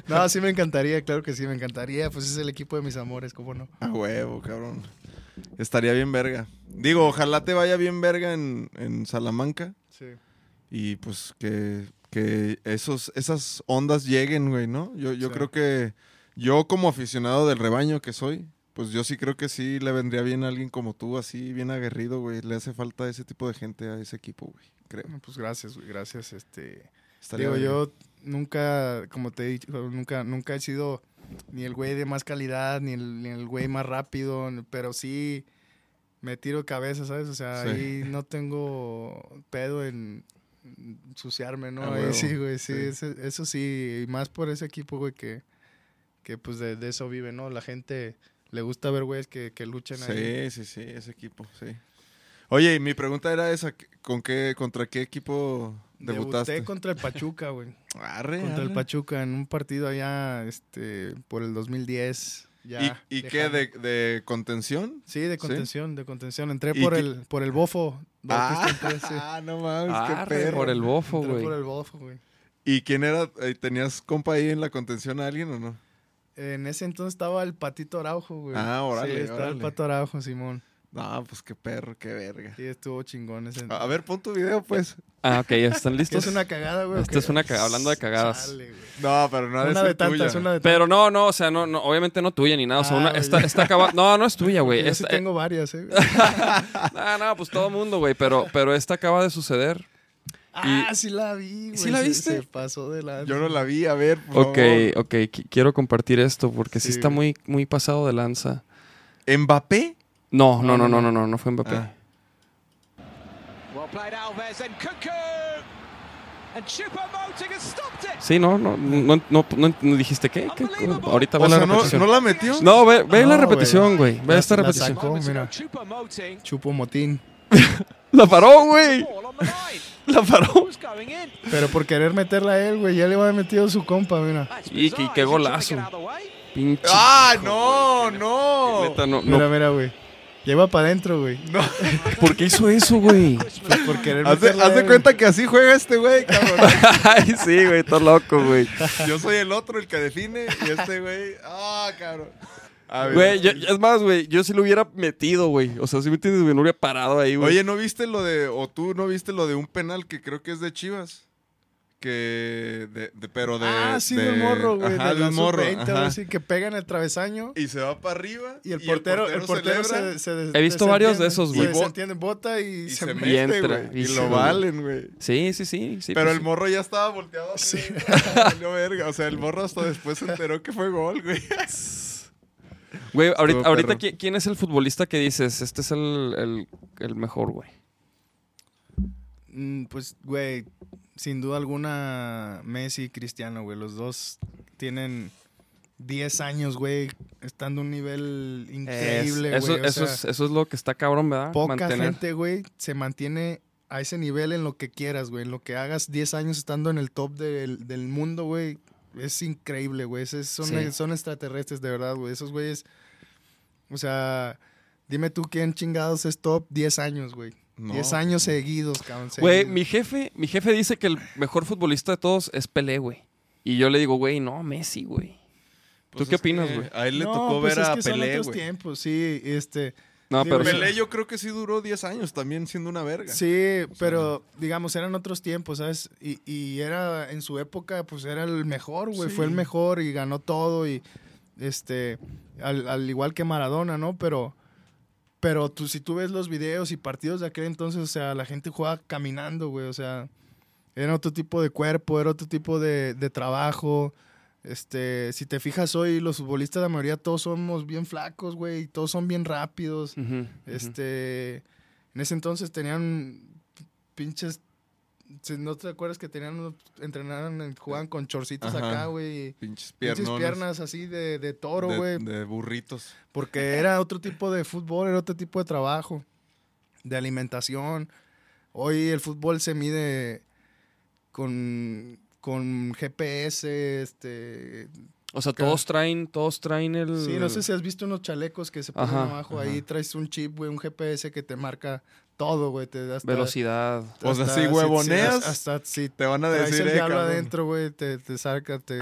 no, sí me encantaría, claro que sí, me encantaría. Pues es el equipo de mis amores, ¿cómo no? A huevo, cabrón. Estaría bien verga. Digo, ojalá te vaya bien verga en, en Salamanca. Sí. Y pues que, que esos, esas ondas lleguen, güey, ¿no? Yo, yo Sí. creo que yo como aficionado del rebaño que soy, pues yo sí creo que sí le vendría bien a alguien como tú, así bien aguerrido, güey. Le hace falta ese tipo de gente a ese equipo, güey. Creo. Pues gracias, güey, gracias. Este, Estaría digo, yo nunca, como te he dicho, nunca, nunca he sido ni el güey de más calidad, ni el, ni el güey más rápido, pero sí me tiro cabeza, ¿sabes? O sea, Sí. ahí no tengo pedo en ensuciarme, ¿no? Ah, Ahí sí, güey, sí, Sí. Eso, eso sí, y más por ese equipo, güey, que, que pues de, de eso vive, ¿no? La gente le gusta ver güeyes que, que luchan ahí. Sí, sí, sí, ese equipo, sí. Oye, y mi pregunta era esa, ¿con qué, contra qué equipo debutaste? Debuté contra el Pachuca, güey. <laughs> Arre, contra el. Pachuca en un partido allá este por el 2010 ya ¿Y, y qué, de, de contención? sí de contención de contención entré ¿Y por qué- el por el bofo sí. <laughs> Ah, no mames, qué perro. por el bofo, Entré güey. por el bofo güey ¿Y quién era? Eh, ¿Tenías compa ahí en la contención a alguien o no? en ese entonces estaba el patito Araujo güey Ah, órale, sí estaba el pato Araujo Simón No, pues qué perro, qué verga. sí estuvo chingón ese A a ver, pon tu video, pues. Ah, ok, ¿ya están ¿Qué listos? es una cagada güey o Esta qué? es una caga- hablando de cagadas. Chale. No, pero no ha de de tantas tuya. una de Pero no, no, o sea, no, no, obviamente no tuya ni nada. O sea, Ah, una, güey. esta, esta acaba. No, no es tuya, güey. <laughs> Yo sí Esta- tengo varias eh. <laughs> No, no, pues todo mundo, güey. Pero, pero esta acaba de suceder. ah sí la vi güey ¿Sí la viste? se pasó de la Yo no la vi, a ver, por Ok, favor. ok. qui- Quiero compartir esto porque sí, Sí, está muy, muy pasado de lanza. ¿Mbappé? No, no, no, No, no, no, no, no, no fue Mbappé. Ah. Well played Alves and Cuckoo. And Choupo-Moting has stopped it. Sí, no, no, no, no, no- no dijiste qué. ¿Qué? Ahorita ve O la sea, ¿no, repetición. ¿no la metió? No, ve, ve la repetición, güey. Ve La- esta la repetición. sacó. mira. Chupo motín <laughs> La paró, güey. <laughs> La paró. Pero por querer meterla a él, güey, ya le va metido su compa, mira. Y- qué golazo. Pinche. ¡Ah, no, no! Neta, no, Mira, no. mira, güey. Lleva para adentro, güey. <laughs> ¿Por qué hizo eso, güey? Pues por querer Haz de, haz cuenta que así juega este güey, cabrón. <laughs> Ay, sí, güey, está loco, güey. Yo soy el otro, el que define, y este güey... ¡Ah, cabrón! A ver. Güey, yo- es más, güey, yo sí lo hubiera metido, güey. O sea, si me entiendes, güey, no hubiera parado ahí, güey. Oye, ¿no viste lo de... o tú no viste lo de un penal que creo que es de Chivas? Que... De, de- pero de... Ah, sí, de- del morro, güey. Ajá, del morro. sub-20, ajá. así, que pega en el travesaño. Y se va para arriba. Y el portero, el portero, se, se He visto varios de esos, güey. Se desentiende, bota y, y se, se, mete. entra, güey. y lo valen, güey. Sí, sí, sí. sí Pero pues el morro ya estaba volteado. así, Sí. <laughs> verga. O sea, el morro hasta después se enteró que fue gol, güey. <laughs> Güey, ahorita, ahorita perro. ¿qui- ¿quién es el futbolista que dices? Este es el, el, el mejor, güey. Mm, Pues, güey, sin duda alguna, Messi y Cristiano, güey. Los dos tienen 10 años, güey, estando a un nivel increíble, Es- güey. eso, sea, es, eso es lo que está cabrón, ¿verdad? poca Mantener. gente, güey, se mantiene a ese nivel en lo que quieras, güey. En lo que hagas 10 años estando en el top del, del mundo, güey. Es increíble, güey. Ese- Son, Sí. son extraterrestres, de verdad, güey. Esos güeyes. O sea, dime tú quién chingados es top 10 años, güey. No. 10 años seguidos, cabrón. Güey, mi jefe, mi jefe dice que el mejor futbolista de todos es Pelé, güey. Y yo le digo, güey, no, Messi, güey. ¿Tú qué es que opinas, güey? A él le No, tocó pues ver es a que son Pelé, otros güey. tiempos, sí, este... No, Digo, pero sí. Pelé yo creo que sí duró 10 años también siendo una verga. Sí, pero digamos, eran otros tiempos, ¿sabes? Y, y era, en su época, pues era el mejor, güey. Sí. Fue el mejor y ganó todo y, este, al, al igual que Maradona, ¿no? Pero, pero tú, si tú ves los videos y partidos de aquel entonces, o sea, la gente jugaba caminando, güey. O sea, era otro tipo de cuerpo, era otro tipo de, de trabajo. Este, si te fijas hoy, los futbolistas, la mayoría todos somos bien flacos, güey. y Todos son bien rápidos. Este, en ese entonces tenían pinches, si ¿no te acuerdas que tenían, unos- entrenaban, en- jugaban con chorcitos Ajá. acá, güey? Pinches Pinches piernas. piernas así de, de toro, güey. de, de burritos. Porque era otro tipo de fútbol, era otro tipo de trabajo, de alimentación. Hoy el fútbol se mide con, con GPS, este... O sea, todos traen, todos traen el... Sí, no sé si has visto unos chalecos que se ponen Ajá, abajo. ajá. Ahí traes un chip, güey, un GPS que te marca todo, güey. Te hasta- Velocidad. O sea, hasta- si sí, huevoneas, sí, hasta si Te van a decir, el eh, adentro, güey, te, te saca, te,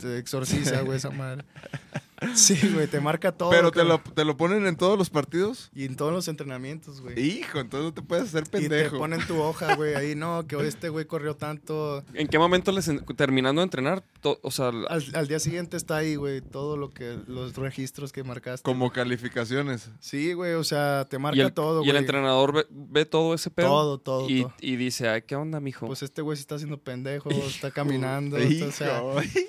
te exorciza, güey, esa madre. <laughs> Sí, güey, te marca todo. Pero te lo, te lo ponen en todos los partidos. Y en todos los entrenamientos, güey. Hijo, entonces no te puedes hacer Y te pendejo. ponen tu hoja, güey, ahí, no, que hoy este güey corrió tanto. ¿En qué momento les en- terminando de entrenar? to- o sea, Al, al día siguiente está ahí, güey, todo lo que, los registros que marcaste. Como calificaciones. Sí, güey, o sea, te marca y el, todo, y güey. el entrenador ve, ve todo ese pedo. Todo, todo, y, todo. y dice, ay, ¿qué onda, mijo? Pues este güey se está haciendo pendejo, está <laughs> caminando. Hijo. o sea,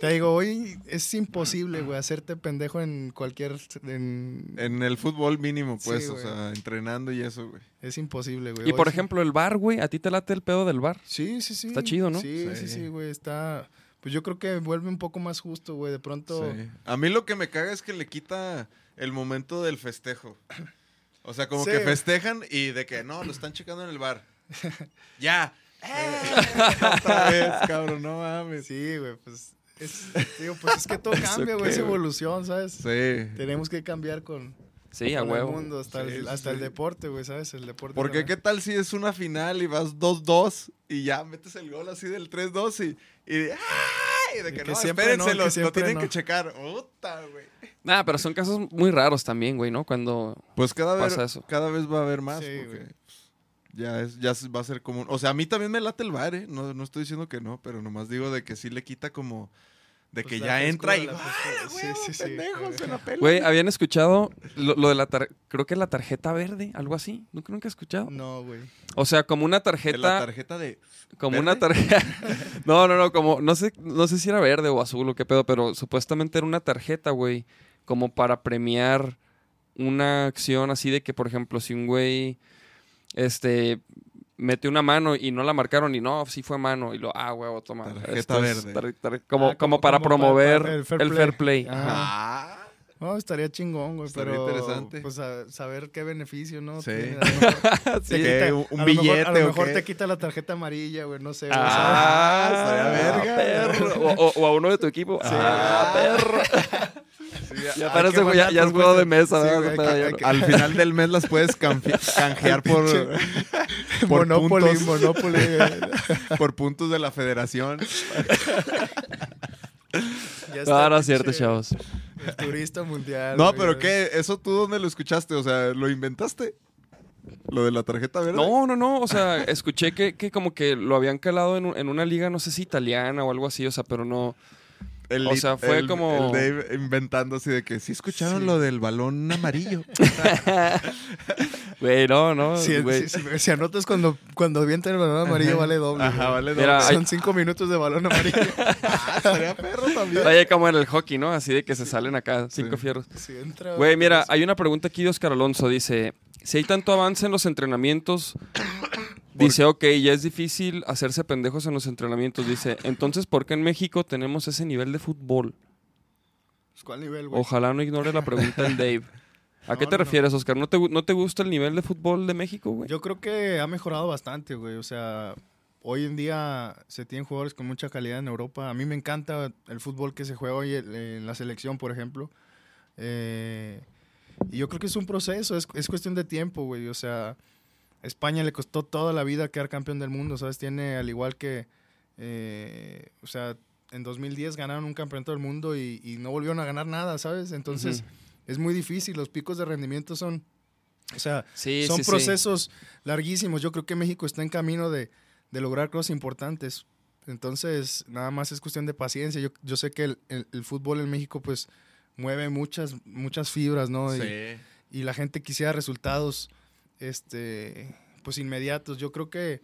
te digo, hoy es imposible, güey, hacerte pendejo en cualquier. en- En el fútbol mínimo, pues, Sí, o sea, entrenando y eso, güey. es imposible, güey. y Hoy por sí- ejemplo, el bar, güey, ¿a ti te late el pedo del bar? Sí, sí, sí. Está chido, ¿no? Sí, sí, Sí. sí, güey. Está. Pues yo creo que vuelve un poco más justo, güey. De pronto. Sí. A mí lo que me caga es que le quita el momento del festejo. O sea, como Sí. que festejan y de que no, lo están checando en el bar. <laughs> ya. <laughs> Otra vez, cabrón, no mames. Sí, güey, pues. Es, digo, pues es que todo <laughs> ¿Eso cambia, güey. Es evolución, ¿sabes? Sí. Tenemos que cambiar con, Sí, a con el huevo. mundo, hasta, Sí, el, sí, hasta el deporte, güey, ¿sabes? El deporte. Porque qué tal si es una final y vas 2-2 y ya metes el gol así del 3-2 y, y de, ¡ay! de Y que, que no, siempre espérense, no, que los- lo tienen no. que checar. Puta, güey. Nah, pero son casos muy raros también, güey, ¿no? Cuando... Pues cada vez, Pasa eso. cada vez va a haber más Sí, porque güey. ya, es, ya va a ser común. O sea, a mí también me late el bar, ¿eh? No, no estoy diciendo que no, pero nomás digo de que sí le quita como... De Pues que ya entra y... ¡Ah, Sí, sí, sí. pendejos, se la pelan! Güey, ¿habían escuchado lo, lo de la tar- Creo que la tarjeta verde, algo así. ¿Nunca, nunca he escuchado? No, güey. O sea, como una De tarjeta... La tarjeta de... Como ¿Verde? una tarjeta. <laughs> <laughs> no, no, no, como. No sé, no sé si era verde o azul o qué pedo, pero supuestamente era una tarjeta, güey. Como para premiar una acción así de que, por ejemplo, si un güey. Este. Mete una mano y no la marcaron y no, sí fue mano. Y lo, ah, huevo, toma. Tarjeta esto verde. tar- tar- como, Ah, como para como para- promover para el el fair play. Ah, No, estaría chingón, güey, Estaría pero... interesante. Pues a- saber qué beneficio, ¿no? Sí. Tiene, mejor- <laughs> Sí. quita- ¿Un- a lo mejor- billete A lo o mejor qué? te quita la tarjeta amarilla, güey, no sé. güey, Ah, estaría verga. perro. O, o- o a uno de tu equipo. Ah, perro. <laughs> Ya que güey, ya, es juego de mesa, Sí, Al final del mes las puedes <laughs> canjear por, <laughs> por, Monopoly, puntos, Monopoly. <laughs> por puntos de la federación. Ya No, el no es cierto, chavos. El turista mundial. No, güey, pero. ¿qué? ¿Eso tú dónde lo escuchaste? O sea, ¿lo inventaste? ¿Lo de la tarjeta verde? No, no, no. O sea, escuché que, que como que lo habían calado en, un- en una liga, no sé si italiana o algo así, o sea, pero no. El, O sea, fue el- como- El Dave inventando así de que sí escucharon Sí. lo del balón amarillo. <laughs> Güey, no, no. Si, güey. si- si- si anotas cuando, cuando avientan el balón amarillo, vale doble. Ajá, güey. vale. Mira, doble. hay- Son cinco minutos de balón amarillo. <laughs> Ah, estaría perro también. Oye, como en el hockey, ¿no? Así de que se salen acá cinco Sí. fierros. Si entra- Güey, mira, hay una pregunta aquí de Oscar Alonso. Dice, si hay tanto avance en los entrenamientos, <coughs> dice, ok, ya es difícil hacerse pendejos en los entrenamientos. Dice, entonces, ¿por qué en México tenemos ese nivel de fútbol? Pues, ¿Cuál nivel, güey? Ojalá no ignore la pregunta el Dave. ¿A <laughs> qué te no, no. refieres, Oscar? ¿No te, ¿No te gusta el nivel de fútbol de México, güey? Yo creo que ha mejorado bastante, güey. O sea, hoy en día se tienen jugadores con mucha calidad en Europa. A mí me encanta el fútbol que se juega hoy en en la selección, por ejemplo. Eh, y yo creo que es un proceso, es, es cuestión de tiempo, güey. O sea, España le costó toda la vida quedar campeón del mundo, ¿sabes? Tiene, al igual que, eh, o sea, en 2010 ganaron un campeonato del mundo y, y no volvieron a ganar nada, ¿sabes? Entonces, es muy difícil. Los picos de rendimiento son, o sea, Sí, son sí, sí. procesos larguísimos. Yo creo que México está en camino de, de lograr cosas importantes. Entonces, nada más es cuestión de paciencia. Yo, yo sé que el, el- el fútbol en México, pues, mueve muchas, muchas fibras, ¿no? Y, Sí. y la gente quisiera resultados, este, pues, inmediatos. Yo creo que,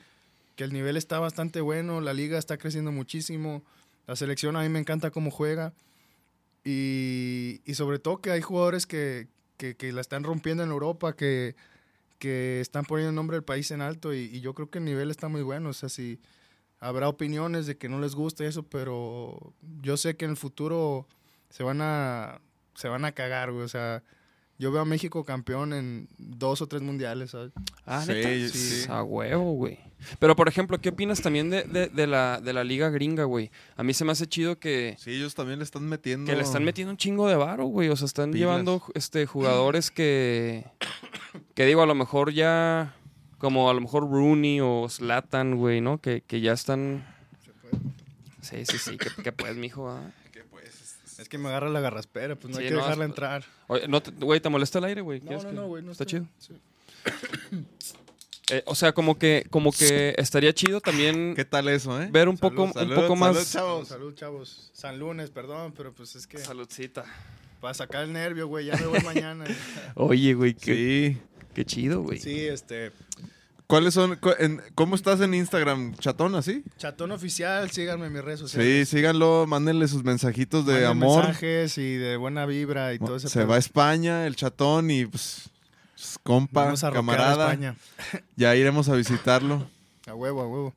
que el nivel está bastante bueno. La liga está creciendo muchísimo. La selección a mí me encanta cómo juega. Y, y sobre todo que hay jugadores que, que, que la están rompiendo en Europa, que, que están poniendo el nombre del país en alto y, y yo creo que el nivel está muy bueno. O sea, sí, habrá opiniones de que no les gusta eso, pero yo sé que en el futuro se van a, se van a cagar, güey. O sea, yo veo a México campeón en dos o tres mundiales, ¿sabes? Ah, Sí, ¿neta? sí. A huevo, güey. Pero, por ejemplo, ¿qué opinas también de, de- de la, de la liga gringa, güey? A mí se me hace chido que, Sí, ellos también le están metiendo. que le están metiendo un chingo de varo, güey. O sea, están Pilas. llevando este, jugadores que, que digo, a lo mejor ya, como a lo mejor Rooney o Slatan, güey, ¿no? Que, que ya están... Sí, sí, sí, que, que pues, mijo, ¿ah? Que, es- que me agarra la garraspera, pues no hay Sí, que no, dejarla es- entrar. Oye, no te- güey, ¿te molesta el aire, güey? No, ¿Quieres no, que- no, güey. No ¿Está chido? sí. Eh, o sea, como que, como que estaría chido también ¿Qué tal eso, eh? ver un poco, Salud, un poco salud, más. salud, chavos. Salud, chavos. San lunes, perdón, pero pues es que Saludcita. para sacar el nervio, güey, ya me voy mañana. <laughs> Oye, güey, qué, Sí. qué chido, güey. Sí, este, ¿Cuáles son? cu- en- ¿Cómo estás en Instagram? ¿Chatón así? chatón oficial, síganme en mis redes sociales. Sí, síganlo, mándenle sus mensajitos de Manden amor. mensajes y de buena vibra y todo ese Se pedo. va a España, el chatón, y pues, pues, compa, Vamos a rockear a camarada. España. <laughs> Ya iremos a visitarlo. A huevo, a huevo.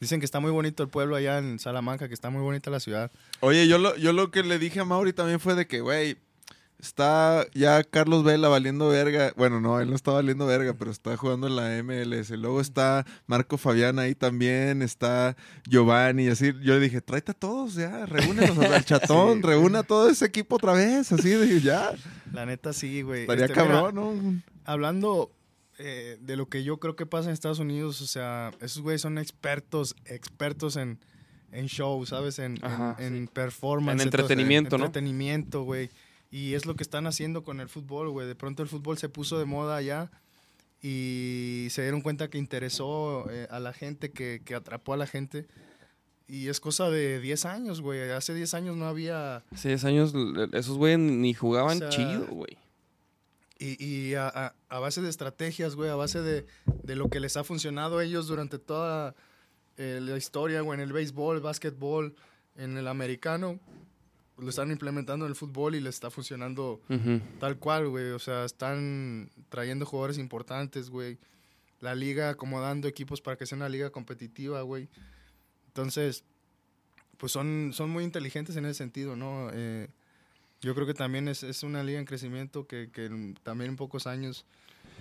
Dicen que está muy bonito el pueblo allá en Salamanca, que está muy bonita la ciudad. Oye, yo lo, yo lo que le dije a Mauri también fue de que, güey, está ya Carlos Vela valiendo verga. Bueno, no, él no está valiendo verga, pero está jugando en la MLS. Luego está Marco Fabián ahí también, está Giovanni y así. Yo le dije, tráete a todos ya, reúnenos al <laughs> chatón, Sí. reúna a todo ese equipo otra vez, así de ya. La neta sí, güey. Estaría Este, mira, cabrón, ¿no? hablando eh, de lo que yo creo que pasa en Estados Unidos, o sea, esos güeyes son expertos, expertos en, en show, ¿sabes? En, en- Ajá, en, sí. performance. En entonces, entretenimiento, ¿no? Entretenimiento, güey. Y es lo que están haciendo con el fútbol, güey. De pronto el fútbol se puso de moda allá y se dieron cuenta que interesó eh, a la gente, que, que atrapó a la gente. Y es cosa de 10 años, güey. Hace 10 años no había... Hace 10 años l- esos güeyes ni jugaban O sea, chido, güey. Y, y a, a- a base de estrategias, güey, a base de, de lo que les ha funcionado a ellos durante toda eh, la historia, güey, en el béisbol, el básquetbol, en el americano, lo están implementando en el fútbol y les está funcionando tal cual, güey. O sea, están trayendo jugadores importantes, güey. La liga acomodando equipos para que sea una liga competitiva, güey. Entonces, pues son, son muy inteligentes en ese sentido, ¿no? Eh, yo creo que también es, es una liga en crecimiento que, que también en pocos años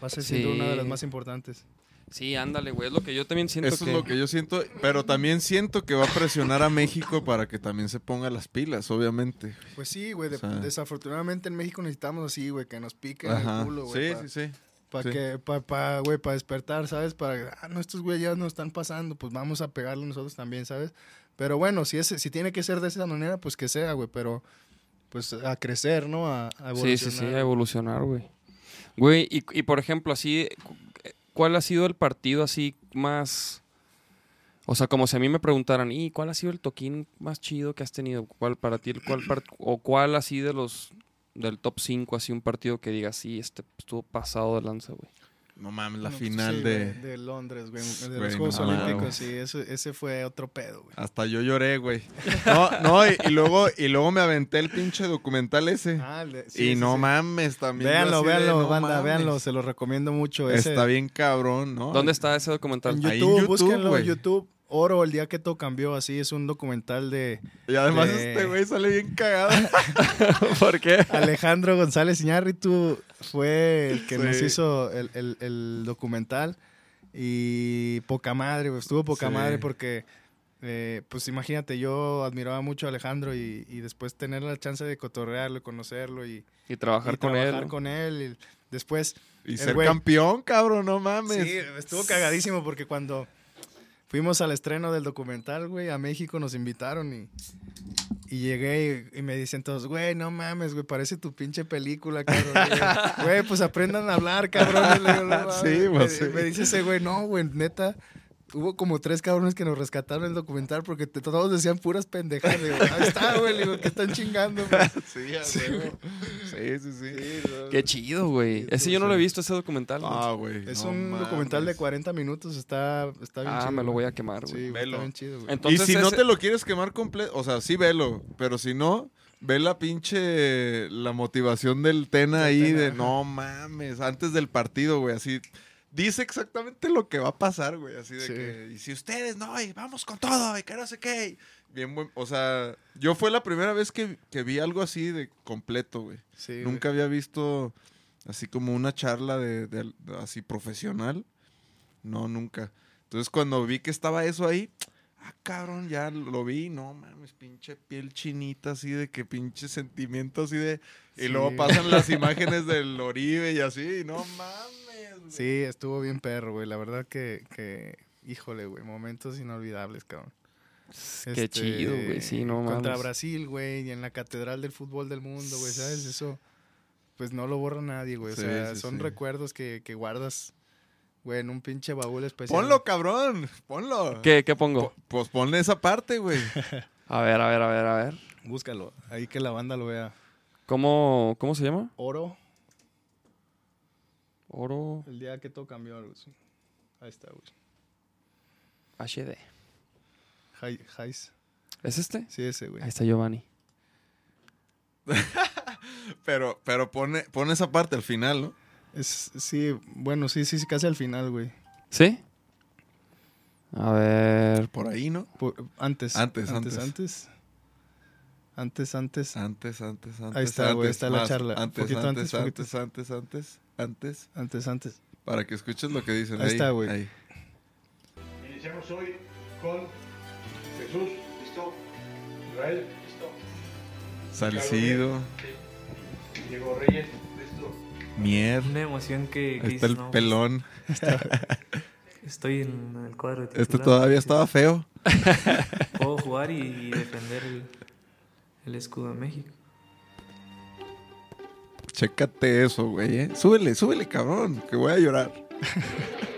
va a ser siendo una de las más importantes. Sí, ándale, güey. Es lo que yo también siento Eso que... es lo que yo siento, pero también siento que va a presionar a México para que también se ponga las pilas, obviamente. Pues sí, güey. de- O sea- desafortunadamente en México necesitamos así, güey, que nos piquen el culo, güey. sí, pa- sí, sí. Para Sí. que, para, pa, güey, para despertar, ¿sabes? Para, ah, no, estos güey ya nos están pasando, pues vamos a pegarle nosotros también, ¿sabes? Pero bueno, si, es, si tiene que ser de esa manera, pues que sea, güey, pero pues a crecer, ¿no? A, a Sí, sí, sí, evolucionar. a evolucionar, güey. Güey, y, y por ejemplo, así, ¿cuál ha sido el partido así más... O sea, como si a mí me preguntaran, ¿y cuál ha sido el toquín más chido que has tenido? ¿Cuál para ti, el cuál part- o cuál así de los del top 5, así un partido que diga, sí, este estuvo pasado de lanza, güey? No mames, la No, final sí, de... de Londres, güey, de los Juegos no. Olímpicos, sí, eso, ese fue otro pedo, güey. Hasta yo lloré, güey. No, no, y, y luego, y luego me aventé el pinche documental ese. Ah, y no sí. mames, también. Véanlo, de, véanlo, no banda, mames. véanlo, se lo recomiendo mucho. ese- Está bien cabrón, ¿no? ¿Dónde está ese documental? En Ahí YouTube, en YouTube, búsquenlo güey. en YouTube. Oro, el día que todo cambió, así es un documental de Y además de- este güey sale bien cagado. <laughs> ¿Por qué? Alejandro González Iñárritu fue el que Sí. nos hizo el, el- el documental y poca madre, güey, estuvo poca Sí. madre porque, eh, pues imagínate, yo admiraba mucho a Alejandro y, y después tener la chance de cotorrearlo, conocerlo y, Y trabajar y con trabajar él. con él. y después, Y ser campeón, cabrón, no mames. sí, estuvo cagadísimo porque cuando fuimos al estreno del documental, güey, a México nos invitaron y... Y llegué y, y me dicen todos, güey, no mames, güey, parece tu pinche película, cabrón. Güey, pues aprendan a hablar, cabrón. <laughs> Sí, me, pues, sí. me dice ese güey, no, güey, neta. Hubo como tres cabrones que nos rescataron el documental porque te- todos decían puras pendejadas. Digo, ahí está, güey, le digo, que están chingando, güey. <laughs> Sí, a huevo. sí, sí, sí. Qué chido, güey. Sí, Ese yo no sí. lo he visto, ese documental. güey. Ah, güey. Es no un mames. documental de 40 minutos, está, está bien ah, chido. me lo güey. voy a quemar, güey. Sí, güey, Velo. está bien chido, güey. Y Entonces, si no te lo quieres quemar completo, o sea, sí velo, pero si no, ve la pinche, la motivación del Tena ahí Tena, de, ajá. no mames, antes del partido, güey, así, dice exactamente lo que va a pasar, güey, así de Sí. que, y si ustedes, no, y vamos con todo, y que no sé qué, bien buen, o sea, yo fue la primera vez que, que vi algo así de completo, güey. Sí, güey. Nunca había visto así como una charla de, de- así profesional. No, nunca. Entonces cuando vi que estaba eso ahí, ah, cabrón, ya lo vi, no mames, pinche piel chinita así de que pinche sentimiento así de... Y Sí. luego pasan las <laughs> imágenes del Oribe y así, no mames. güey. Sí, estuvo bien perro, güey. La verdad que, que híjole, güey, momentos inolvidables, cabrón. Qué Este, chido, güey. Sí, no Contra mames. Brasil, güey, y en la catedral del fútbol del mundo, güey, ¿sabes? Eso, pues no lo borra nadie, güey. O Sí, sea, sí, son sí. recuerdos que, que guardas, güey, en un pinche baúl especial. Ponlo, cabrón. Ponlo. ¿Qué, qué pongo? Po- Pues ponle esa parte, güey. <laughs> A ver, a ver, a ver, a ver. Búscalo, ahí que la banda lo vea. ¿Cómo, cómo se llama? Oro, Oro el día que todo cambió, güey. Ahí está, güey. HD. Jais. ¿Es este? Sí, ese, güey. Ahí está Giovanni. <laughs> Pero, pero pone, pone esa parte al final, ¿no? Es, sí, bueno, sí, sí, sí, casi al final, güey. ¿Sí? A ver. Por ahí, ¿no? Por- Antes, Antes, antes. antes. Antes, antes. Antes, antes, antes. Ahí está, güey, antes, está la más. charla. Antes, Poquito antes, antes, antes, antes, antes, antes. Antes, antes. Para que escuches lo que dicen. Ahí está, güey. ahí. Iniciamos hoy con Jesús, listo. Israel, listo. Salcido, Diego Reyes, listo. Mier. Una emoción que, que Ahí está el no, pelón. Estoy en el cuadro de Este titular, todavía ¿no? estaba feo. Puedo jugar y, y defender el, el escudo de México. Chécate eso, güey. ¿eh? Súbele, súbele, cabrón, que voy a llorar. <laughs>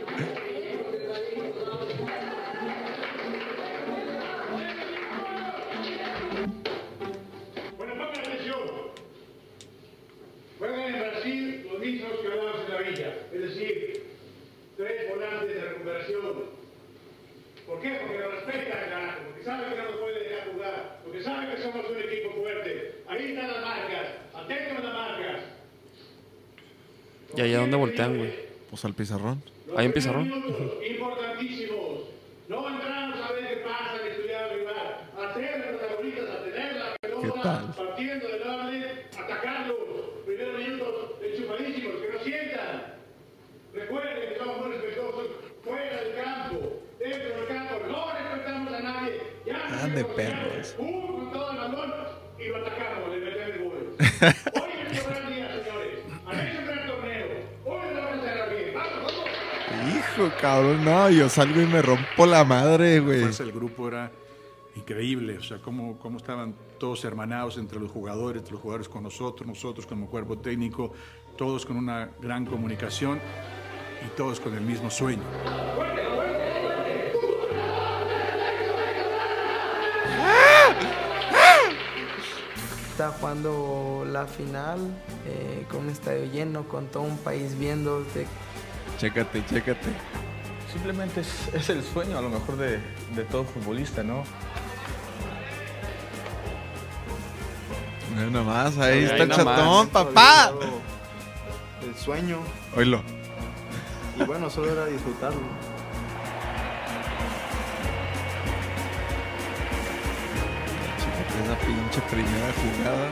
güey? Pues al pizarrón. Ahí en pizarrón. Importantísimos. No entramos a ver qué pasa en estudiar al rival. Los protagonistas, a tener la ¿Qué pelota, tal? partiendo del orden, atacarlo. Primeros minutos enchufadísimos, que no sientan. Recuerden que somos muy respetuosos fuera del campo, dentro del campo. No respetamos a nadie. Ya nos Ah, perros. pum, con todo el balón y lo atacamos, le metemos el gol. Hoy es un gran día, señores. Han hecho un gran torneo. Hoy lo vamos a cerrar bien. Vamos, vamos. Hijo, cabrón, no, yo salgo y me rompo la madre, güey. del grupo era increíble, o sea, cómo, cómo estaban todos hermanados entre los jugadores, entre los jugadores con nosotros, nosotros como cuerpo técnico, todos con una gran comunicación y todos con el mismo sueño. Está jugando la final eh, con un estadio lleno, con todo un país viendo. de- Chécate, chécate. Simplemente es, es el sueño a lo mejor de, de todo futbolista, ¿no? Mira nomás, ahí Ahí está el nomás. chatón, papá. El sueño. Oílo. Y bueno, solo era disfrutarlo. Chécate esa pinche primera jugada.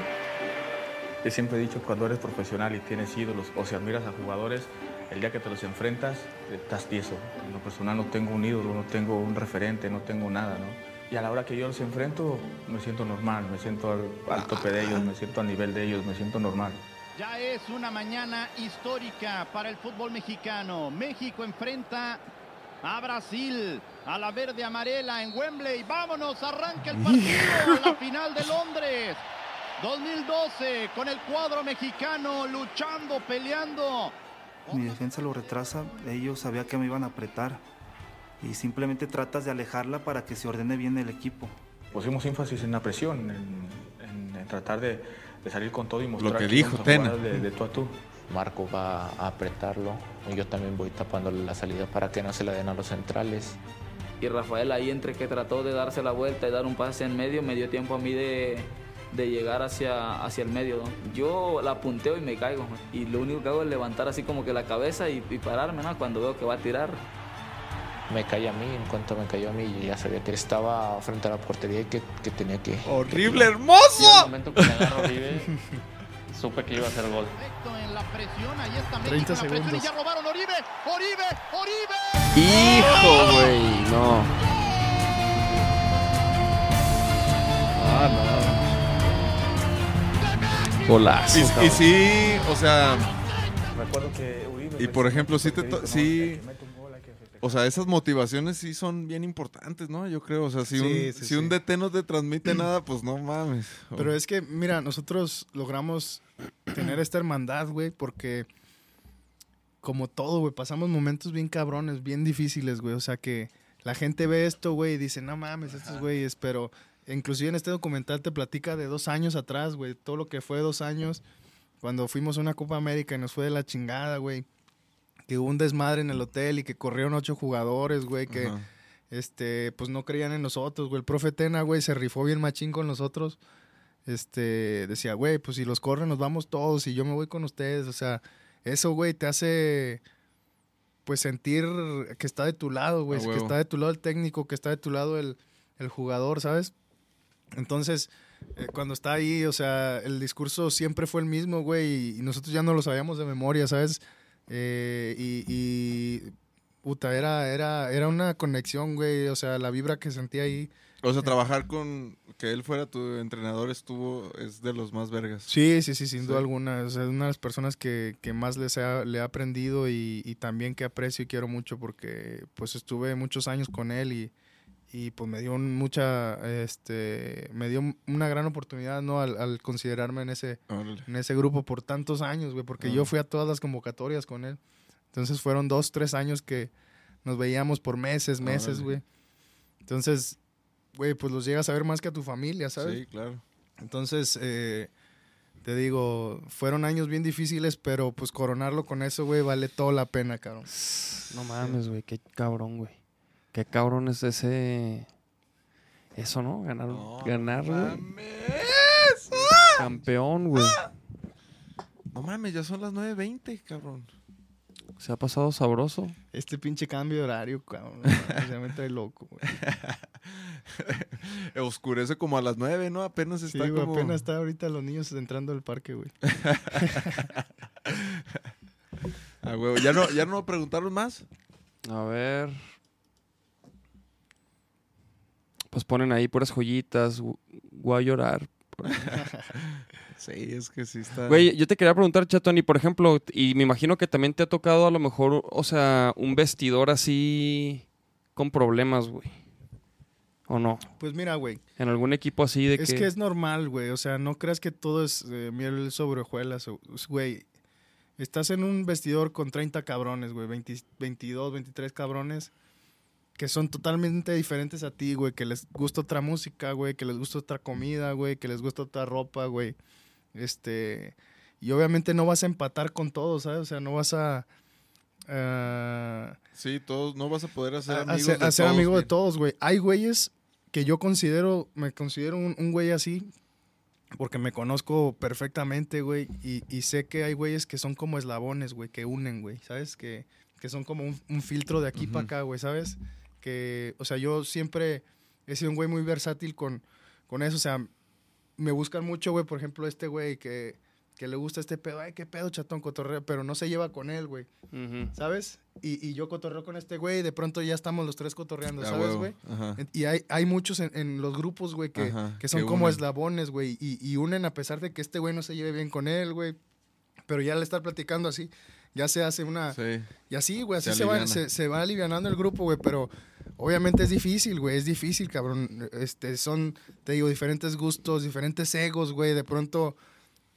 Yo siempre he dicho, cuando eres profesional y tienes ídolos o si admiras a jugadores, el día que te los enfrentas, estás tieso. En lo personal no tengo un ídolo, no tengo un referente, no tengo nada, ¿no? Y a la hora que yo los enfrento, me siento normal, me siento al, al tope de ellos, me siento al nivel de ellos, me siento normal. Ya es una mañana histórica para el fútbol mexicano. México enfrenta a Brasil, a la verde amarela en Wembley. Vámonos, arranca el partido, la final de Londres. 2012 con el cuadro mexicano luchando, peleando. Mi defensa lo retrasa, ellos sabían que me iban a apretar y simplemente tratas de alejarla para que se ordene bien el equipo. Pusimos énfasis en la presión, en, en- en tratar de, de salir con todo y mostrar que que dijo Tena. jugar de, de tú a tú. Marco va a apretarlo. Yo también voy tapándole la salida para que no se la den a los centrales. Y Rafael ahí entre que trató de darse la vuelta y dar un pase en medio, me dio tiempo a mí de, de llegar hacia, hacia el medio. ¿no? Yo la punteo y me caigo. ¿no? Y lo único que hago es levantar así como que la cabeza y, y pararme ¿no? cuando veo que va a tirar. Me cae a mí, en cuanto me cayó a mí, yo ya sabía que estaba frente a la portería y que, que tenía que... ¡Horrible, Y al hermoso! momento que me agarro Oribe, <laughs> supe que iba a hacer gol. Perfecto en la presión, ahí está 30 México en la presión y segundos. ya robaron Oribe, Oribe, Oribe. Hijo, güey. No. Ah, Golazo. Y, sí, o sea, Recuerdo que Uribe Y por ejemplo, sí te sí-. O sea, esas motivaciones sí son bien importantes, ¿no? Yo creo. O sea, si, Sí, un, sí, si un. DT no te transmite nada, pues no mames. Pero es que, mira, nosotros logramos tener esta hermandad, güey, porque como todo, güey, pasamos momentos bien cabrones, bien difíciles, güey. O sea que la gente ve esto, güey, y dice, no mames, estos güeyes, pero inclusive en este documental te platica de dos años atrás, güey, todo lo que fue dos años, cuando fuimos a una Copa América y nos fue de la chingada, güey. Que hubo un desmadre en el hotel y que corrieron ocho jugadores, güey, que este, pues no creían en nosotros, güey. El profe Tena, güey, se rifó bien machín con nosotros. Este, decía, güey, pues si los corren nos vamos todos y yo me voy con ustedes. O sea, eso, güey, te hace, pues sentir que está de tu lado, güey. Que está de tu lado el técnico, que está de tu lado el, el jugador, ¿sabes? Entonces, eh, cuando está ahí, o sea, el discurso siempre fue el mismo, güey, y nosotros ya no lo sabíamos de memoria, ¿sabes? Eh, y, y, puta, era, era, era una conexión, güey, o sea, la vibra que sentía ahí. O sea, trabajar con que él fuera tu entrenador estuvo, es de los más vergas. Sí, sí, sí, sin Sí. duda alguna. O sea, es una de las personas que, que más les ha, le he aprendido y, y también que aprecio y quiero mucho porque pues estuve muchos años con él y, y pues me dio un- mucha, este, me dio una gran oportunidad, ¿no? Al, al considerarme en ese, Órale. en ese grupo por tantos años, güey, porque Ah. yo fui a todas las convocatorias con él. Entonces fueron dos, tres años que nos veíamos por meses, meses, güey. Entonces, güey, pues los llegas a ver más que a tu familia, ¿sabes? Sí, claro. Entonces, eh, te digo, fueron años bien difíciles, pero pues coronarlo con eso, güey, vale toda la pena, cabrón. No mames, güey, qué cabrón, güey. Qué cabrón es ese. Eso, ¿no? Ganar, ganar, güey. Campeón, güey. No mames, ya son las 9.20, cabrón. Se ha pasado sabroso. Este pinche cambio de horario, cabrón, no mames, ya me trae loco, güey. <laughs> Oscurece como a las 9, ¿no? Apenas Sí, está güey, como... apenas está ahorita los niños entrando al parque, güey. <laughs> Ah, huevo. ¿Ya no, ¿Ya no preguntaron más? A ver. Pues ponen ahí puras joyitas. Voy a llorar. <laughs> Sí, es que sí está... Güey, yo te quería preguntar, Chatoni, por ejemplo, y me imagino que también te ha tocado a lo mejor, o sea, un vestidor así con problemas, güey. ¿O no? Pues mira, güey, En algún equipo así de es que... que es normal, güey. O sea, no creas que todo es eh, miel sobre hojuelas, güey. Estás en un vestidor con 30 cabrones, güey, 20 22, 23 cabrones que son totalmente diferentes a ti, güey, que les gusta otra música, güey, que les gusta otra comida, güey, que les gusta otra ropa, güey. Este, y obviamente no vas a empatar con todos, ¿sabes? O sea, no vas a ah, Sí, todos, no vas a poder hacer amigos hacer- de hacer todos, amigo de güey. todos, güey. Hay güeyes que yo considero, me considero un, un güey así, porque me conozco perfectamente, güey, y, y sé que hay güeyes que son como eslabones, güey, que unen, güey, ¿sabes? Que, que son como un, un filtro de aquí para acá, güey, ¿sabes? Que, o sea, yo siempre he sido un güey muy versátil con, con eso, o sea, me buscan mucho, güey, por ejemplo, este güey que, que le gusta este pedo, ay, qué pedo, chatón, cotorreo, pero no se lleva con él, güey. ¿Sabes? Y, y yo cotorreo con este güey y de pronto ya estamos los tres cotorreando, ¿sabes, güey? Y hay, hay muchos en, en los grupos, güey, que, que son que como eslabones, güey, y, y unen a pesar de que este güey no se lleve bien con él, güey. Pero ya al estar platicando así, ya se hace una... Sí. Y así, güey, así Se se, va, se, se va alivianando el grupo, güey, pero obviamente es difícil, güey, es difícil, cabrón. Este, son, te digo, diferentes gustos, diferentes egos, güey, de pronto,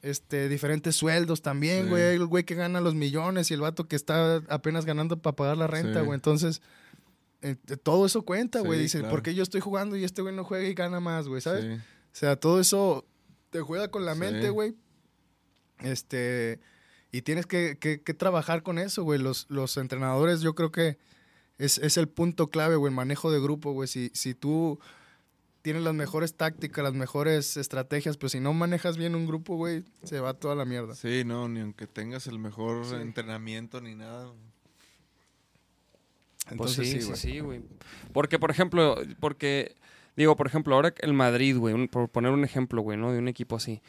este, diferentes sueldos también, Sí. güey. Hay el güey que gana los millones y el vato que está apenas ganando para pagar la renta, Sí. güey. Entonces, eh, todo eso cuenta, güey. Dice, claro. ¿por qué yo estoy jugando y este güey no juega y gana más, güey? ¿Sabes? O sea, todo eso te juega con la mente, güey. Este, y tienes que, que- que trabajar con eso, güey. Los, los entrenadores, yo creo que es, es el punto clave, güey, el manejo de grupo, güey. Si, si tú tienes las mejores tácticas, las mejores estrategias, pero si no manejas bien un grupo, güey, se va toda la mierda. Sí, no, ni aunque tengas el mejor Sí. entrenamiento ni nada. Pues Entonces, sí, sí, sí, güey. sí, güey. Porque, por ejemplo, porque, digo, por ejemplo, ahora el Madrid, güey, un- por poner un ejemplo, güey, ¿no? De un equipo así.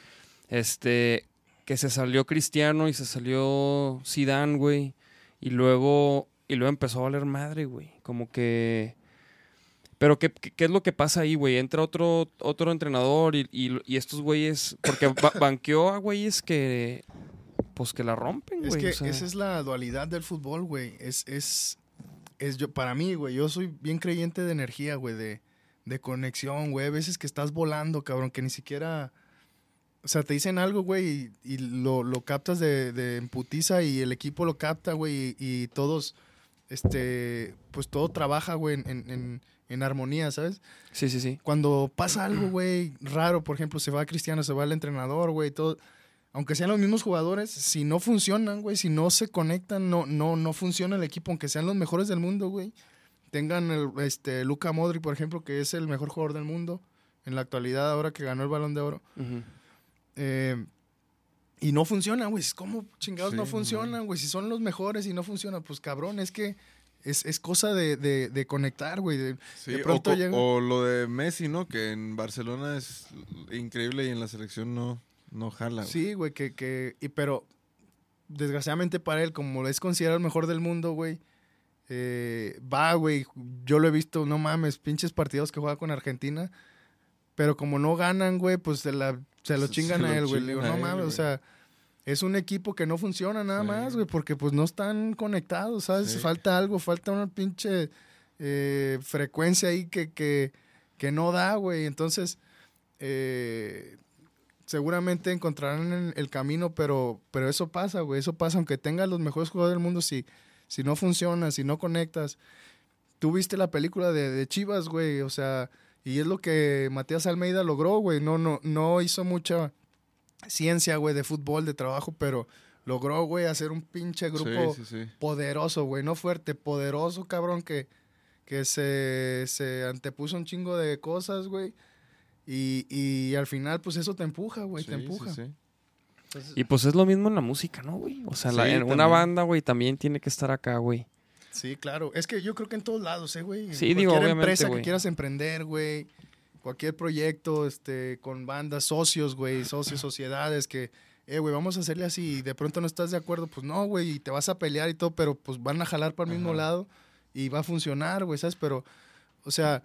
Este, que se salió Cristiano y se salió Zidane, güey. Y luego, y luego empezó a valer madre, güey. Como que... Pero ¿qué, qué, es lo que pasa ahí, güey? Entra otro, otro entrenador y, y- y estos güeyes... Porque ba- banqueó a güeyes que... Pues que la rompen, Es güey. que o sea. esa es la dualidad del fútbol, güey. Es, es, es yo, para mí, güey, yo soy bien creyente de energía, güey, de, de conexión, güey. A veces que estás volando, cabrón, que ni siquiera... O sea, te dicen algo, güey, y, y lo, lo captas de, de emputiza y el equipo lo capta, güey, y, y todos, este, pues todo trabaja, güey, en, en- armonía, ¿sabes? Sí, sí, sí. Cuando pasa algo, güey, raro, por ejemplo, se va Cristiano, se va el entrenador, güey, todo. Aunque sean los mismos jugadores, si no funcionan, güey, si no se conectan, no, no, no funciona el equipo, aunque sean los mejores del mundo, güey. Tengan el, este, Luca Modric, por ejemplo, que es el mejor jugador del mundo en la actualidad, ahora que ganó el Balón de Oro. Eh, y no funciona, güey. ¿Cómo chingados Sí, no funcionan, güey? Si son los mejores y no funcionan, pues cabrón, es que es, es cosa de, de- de conectar, güey. De, Sí, de o pronto co- llega. o lo de Messi, ¿no? Que en Barcelona es increíble y en la selección no, no jala. güey. Sí, güey, que, que, y pero desgraciadamente para él, como es considerado el mejor del mundo, güey, eh, va, güey, yo lo he visto, no mames, pinches partidos que juega con Argentina, pero como no ganan, güey, pues la, se lo Se- chingan se a él, güey. Le digo, no mames, o sea, es un equipo que no funciona nada Sí. más, güey, porque pues no están conectados, ¿sabes? Sí. Falta algo, falta una pinche eh, frecuencia ahí que, que, que no da, güey. Entonces, eh, seguramente encontrarán el, el camino, pero, pero eso pasa, güey. Eso pasa, aunque tengas los mejores jugadores del mundo, si, si no funciona, si no conectas. Tú viste la película de, de Chivas, güey, o sea, y es lo que Matías Almeida logró, güey. No, no, no hizo mucha ciencia, güey, de fútbol, de trabajo, pero logró, güey, hacer un pinche grupo Sí, sí, sí. poderoso, güey, no fuerte, poderoso, cabrón, que, que se, se antepuso un chingo de cosas, güey. Y, y al final, pues eso te empuja, güey, te Sí, sí, empuja. sí. Entonces, Y pues es lo mismo en la música, ¿no, güey? O sea, la- en una banda, güey, también tiene que estar acá, güey. Sí, claro. Es que yo creo que en todos lados, ¿eh, güey? Sí, digo, Cualquier obviamente, empresa güey. que quieras emprender, güey. Cualquier proyecto, este, con bandas, socios, güey, socios, sociedades que, eh, güey, vamos a hacerle así y de pronto no estás de acuerdo, pues no, güey, y te vas a pelear y todo, pero pues van a jalar para el mismo Ajá. lado y va a funcionar, güey, ¿sabes? Pero, o sea,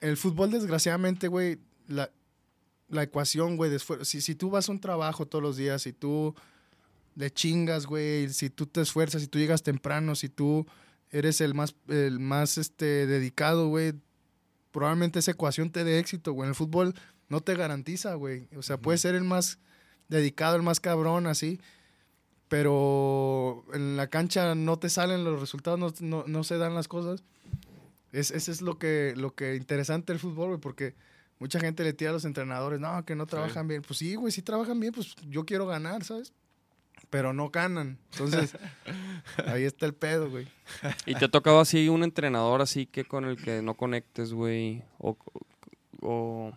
el fútbol, desgraciadamente, güey, la, la ecuación, güey, de esfuerzo. Si, si tú vas a un trabajo todos los días, si tú le chingas, güey, si tú te esfuerzas, si tú llegas temprano, si tú eres el más, el más este, dedicado, güey, probablemente esa ecuación te dé éxito, güey. En el fútbol no te garantiza, güey. O sea, puedes ser el más dedicado, el más cabrón, así, pero en la cancha no te salen los resultados, no, no, no se dan las cosas. Es, ese es lo que, lo que interesante del fútbol, güey, porque mucha gente le tira a los entrenadores, no, que no trabajan bien. Pues sí, güey, sí trabajan bien, pues yo quiero ganar, ¿sabes? Pero no ganan. Entonces, <laughs> ahí está el pedo, güey. ¿Y te ha tocado así un entrenador así que con el que no conectes, güey? O, o,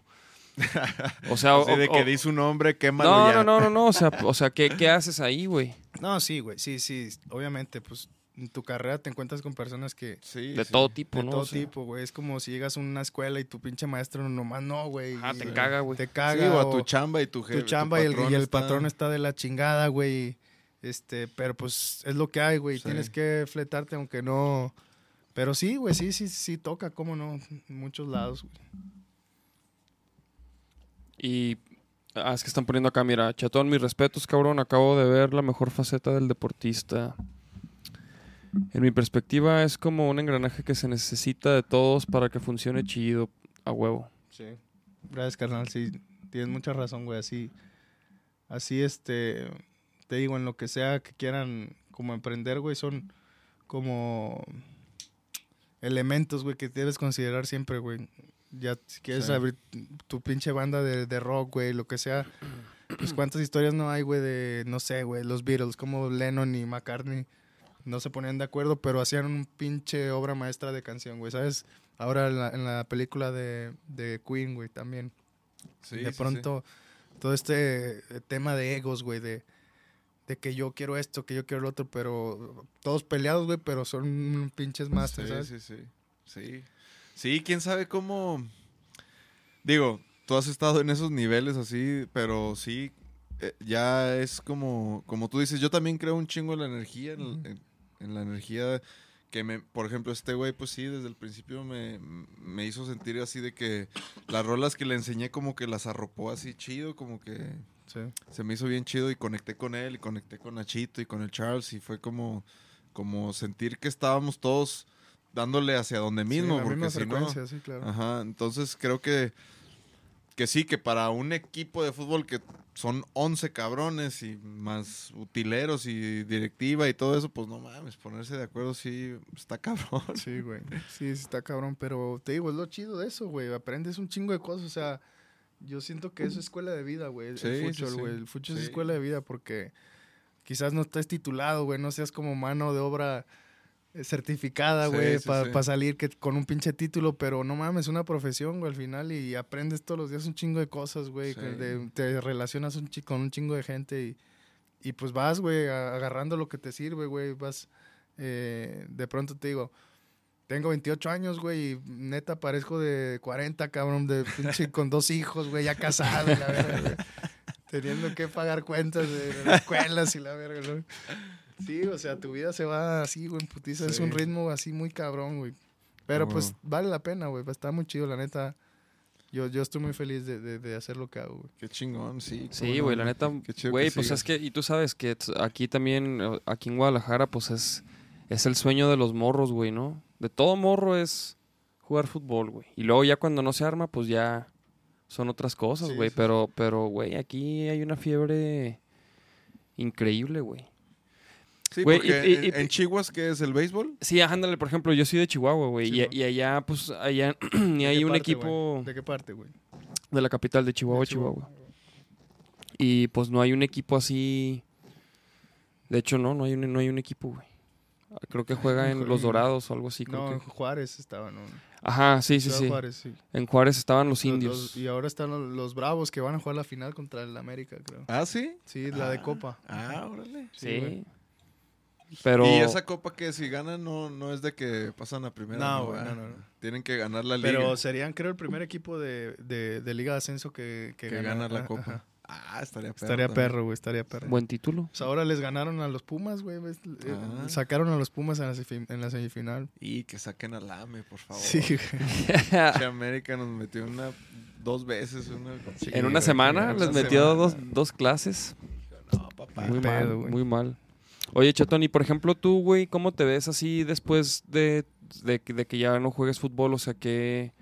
o sea, <laughs> o- de que o- dice un nombre, quémalo no, ya. no, no, no, no, o sea, <laughs> o sea, ¿qué, qué haces ahí, güey? No, sí, güey, sí, sí. Obviamente, pues en tu carrera te encuentras con personas que... Sí, De sí. todo tipo, De ¿no? todo O sea, tipo, güey. Es como si llegas a una escuela y tu pinche maestro nomás no, güey. Ah, te caga, güey. Te Sí, caga. o a tu chamba y tu jefe. tu chamba y el, patrón y el está- patrón está de la chingada, güey. Este, pero pues es lo que hay, güey. Sí. Tienes que fletarte aunque no... Pero sí, güey, sí, sí, sí toca, cómo no, en muchos lados, güey. Y ah, es que están poniendo acá, mira, chatón, mis respetos, cabrón. Acabo de ver la mejor faceta del deportista. En mi perspectiva, es como un engranaje que se necesita de todos para que funcione chido a huevo. Sí. Gracias, carnal. Sí, tienes mucha razón, güey. Así, así, este, te digo, en lo que sea que quieran como emprender, güey, son como elementos, güey, que debes considerar siempre, güey. Ya, si quieres Sí. abrir tu pinche banda de, de rock, güey, lo que sea, pues cuántas historias no hay, güey, de, no sé, güey, los Beatles, como Lennon y McCartney no se ponían de acuerdo, pero hacían un pinche obra maestra de canción, güey, ¿sabes? Ahora en la, en la película de, de Queen, güey, también. Sí, de sí, pronto, todo este eh, tema de egos, güey, de, de que yo quiero esto, que yo quiero lo otro, pero todos peleados, güey, pero son pinches masters, ¿sabes? Sí, sí, sí. Sí, quién sabe cómo. Digo, tú has estado en esos niveles así, pero sí, eh, ya es como, como tú dices, yo también creo un chingo en la energía, en, en- en la energía que me, por ejemplo, este güey, pues sí, desde el principio me, me hizo sentir así de que las rolas que le enseñé como que las arropó así chido, como que Sí. se me hizo bien chido y conecté con él y conecté con Nachito y con el Charles y fue como, como sentir que estábamos todos dándole hacia donde mismo, la porque misma si no... sí, claro. Ajá, entonces creo que, que sí, que para un equipo de fútbol que son 11 cabrones y más utileros y directiva y todo eso, pues no mames, ponerse de acuerdo sí está cabrón. Sí, güey. Sí, está cabrón, pero te digo, es lo chido de eso, güey. Aprendes un chingo de cosas, o sea, yo siento que eso es escuela de vida, güey. El Sí, el fútbol, sí. güey. El fútbol es escuela de vida porque quizás no estés titulado, güey, no seas como mano de obra certificada, güey, sí, para sí. salir que, con un pinche título, pero no mames, es una profesión, güey, al final y aprendes todos los días un chingo de cosas, güey, de- te relacionas un con un chingo de gente y, y pues vas, güey, agarrando lo que te sirve, güey, vas, eh, de pronto te digo, tengo 28 años, güey, y neta parezco de 40, cabrón, de pinche <laughs> con dos hijos, güey, ya casado, y la verga, güey. Teniendo que pagar cuentas de las escuelas y la verga, ¿no? Sí, o sea, tu vida se va así, güey, en putiza. Es Sí. un ritmo así muy cabrón, güey. Pero Ah, pues vale la pena, güey. Está muy chido, la neta. Yo, yo estoy muy feliz de, de- de hacer lo que hago, güey. Qué chingón, sí. Sí, güey, no, la neta, qué chido güey, que pues sigas. es que, y tú sabes que aquí también, aquí en Guadalajara, pues es, es el sueño de los morros, güey, ¿no? De todo morro es jugar fútbol, güey. Y luego ya cuando no se arma, pues ya son otras cosas, Sí, güey. sí, pero, pero, güey, aquí hay una fiebre increíble, güey. Sí, Güey, porque y- y- en, y- en Chihuahua, ¿qué es el béisbol? Sí, ándale, por ejemplo, yo soy de Chihuahua, güey. y, y allá, pues, allá <clears throat> ni ¿De hay un parte, equipo güey? ¿De qué parte, güey? de la capital de Chihuahua, De Chihuahua. Chihuahua. Y pues no hay un equipo así. De hecho, no, no hay un, no hay un equipo, güey. Creo que juega en Los Dorados o algo así. No, en que... Juárez estaba, ¿no? Ajá, sí, sí, sí. Juárez, sí. En Juárez estaban los Los- indios. los- y ahora están los, los Bravos que van a jugar la final contra el América, creo. ¿Ah, sí? Sí, la de Copa. Ah, órale. sí. Pero. Y esa copa que si ganan no, no es de que pasan a primera. No, güey, ¿verdad? no, no, no. Tienen que ganar la liga. Pero serían, creo, el primer equipo de, de, de Liga de Ascenso que, que, que gana- gana la ajá, copa. ajá. Ah, estaría perro. Estaría también. perro, güey, estaría perro. Buen título. Pues ahora les ganaron a los Pumas, güey. Eh, Ah. Sacaron a los Pumas en la, en la semifinal. Y que saquen al AME, por favor. Sí, güey. América nos metió una dos veces. Una, Sí, en una güey, semana les una metió semana. dos, dos clases. No, papá. Muy pedo, mal, güey. muy mal. Oye, Chetón, y por ejemplo tú, güey, ¿cómo te ves así después de, de, que- de que ya no juegues fútbol? O sea, que...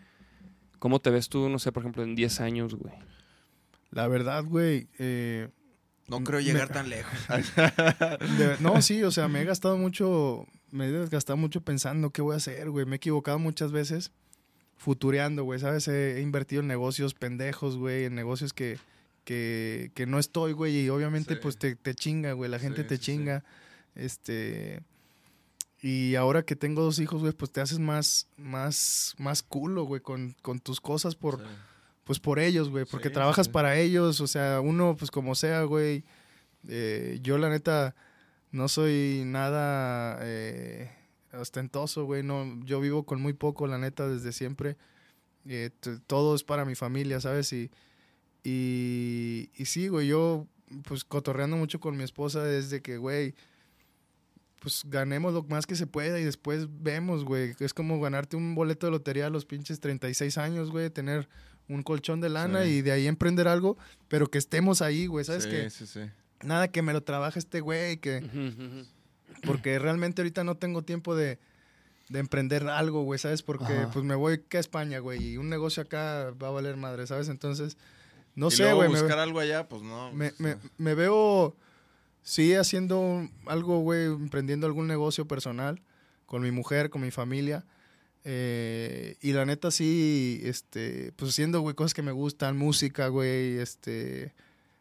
¿Cómo te ves tú, no sé, por ejemplo, en 10 años, güey? La verdad, güey. eh, No creo llegar tan lejos. <laughs> de- no, sí, o sea, me he gastado mucho. Me he desgastado mucho pensando qué voy a hacer, güey. Me he equivocado muchas veces futureando, güey. ¿Sabes? He, he invertido en negocios pendejos, güey. En negocios que, que, que no estoy, güey. Y obviamente, Sí. pues te, te chinga, güey. La gente Sí, te chinga. Este. Y ahora que tengo dos hijos, güey, pues te haces más, más, más culo, güey, con, con tus cosas por, Sí. pues por ellos, güey, porque Sí, trabajas sí. para ellos, o sea, uno, pues como sea, güey. Eh, yo, la neta, no soy nada eh, ostentoso, güey, no, yo vivo con muy poco, la neta, desde siempre. Eh, todo es para mi familia, ¿sabes? Y, y, y sí, güey, yo, pues cotorreando mucho con mi esposa desde que, güey, pues ganemos lo más que se pueda y después vemos, güey. Es como ganarte un boleto de lotería a los pinches 36 años, güey, tener un colchón de lana Sí. y de ahí emprender algo, pero que estemos ahí, güey, ¿sabes sí, qué? sí, sí. Nada que me lo trabaje este güey, que porque realmente ahorita no tengo tiempo de, de emprender algo, güey, ¿sabes? Porque Ajá. pues me voy que a España, güey, y un negocio acá va a valer madre, ¿sabes? Entonces, no y sé, güey, me, buscar algo allá, pues no. me, pues, me- me veo, sí, haciendo algo, güey, emprendiendo algún negocio personal con mi mujer, con mi familia. eh, y la neta, sí, este, pues haciendo, güey, cosas que me gustan, música, güey, este,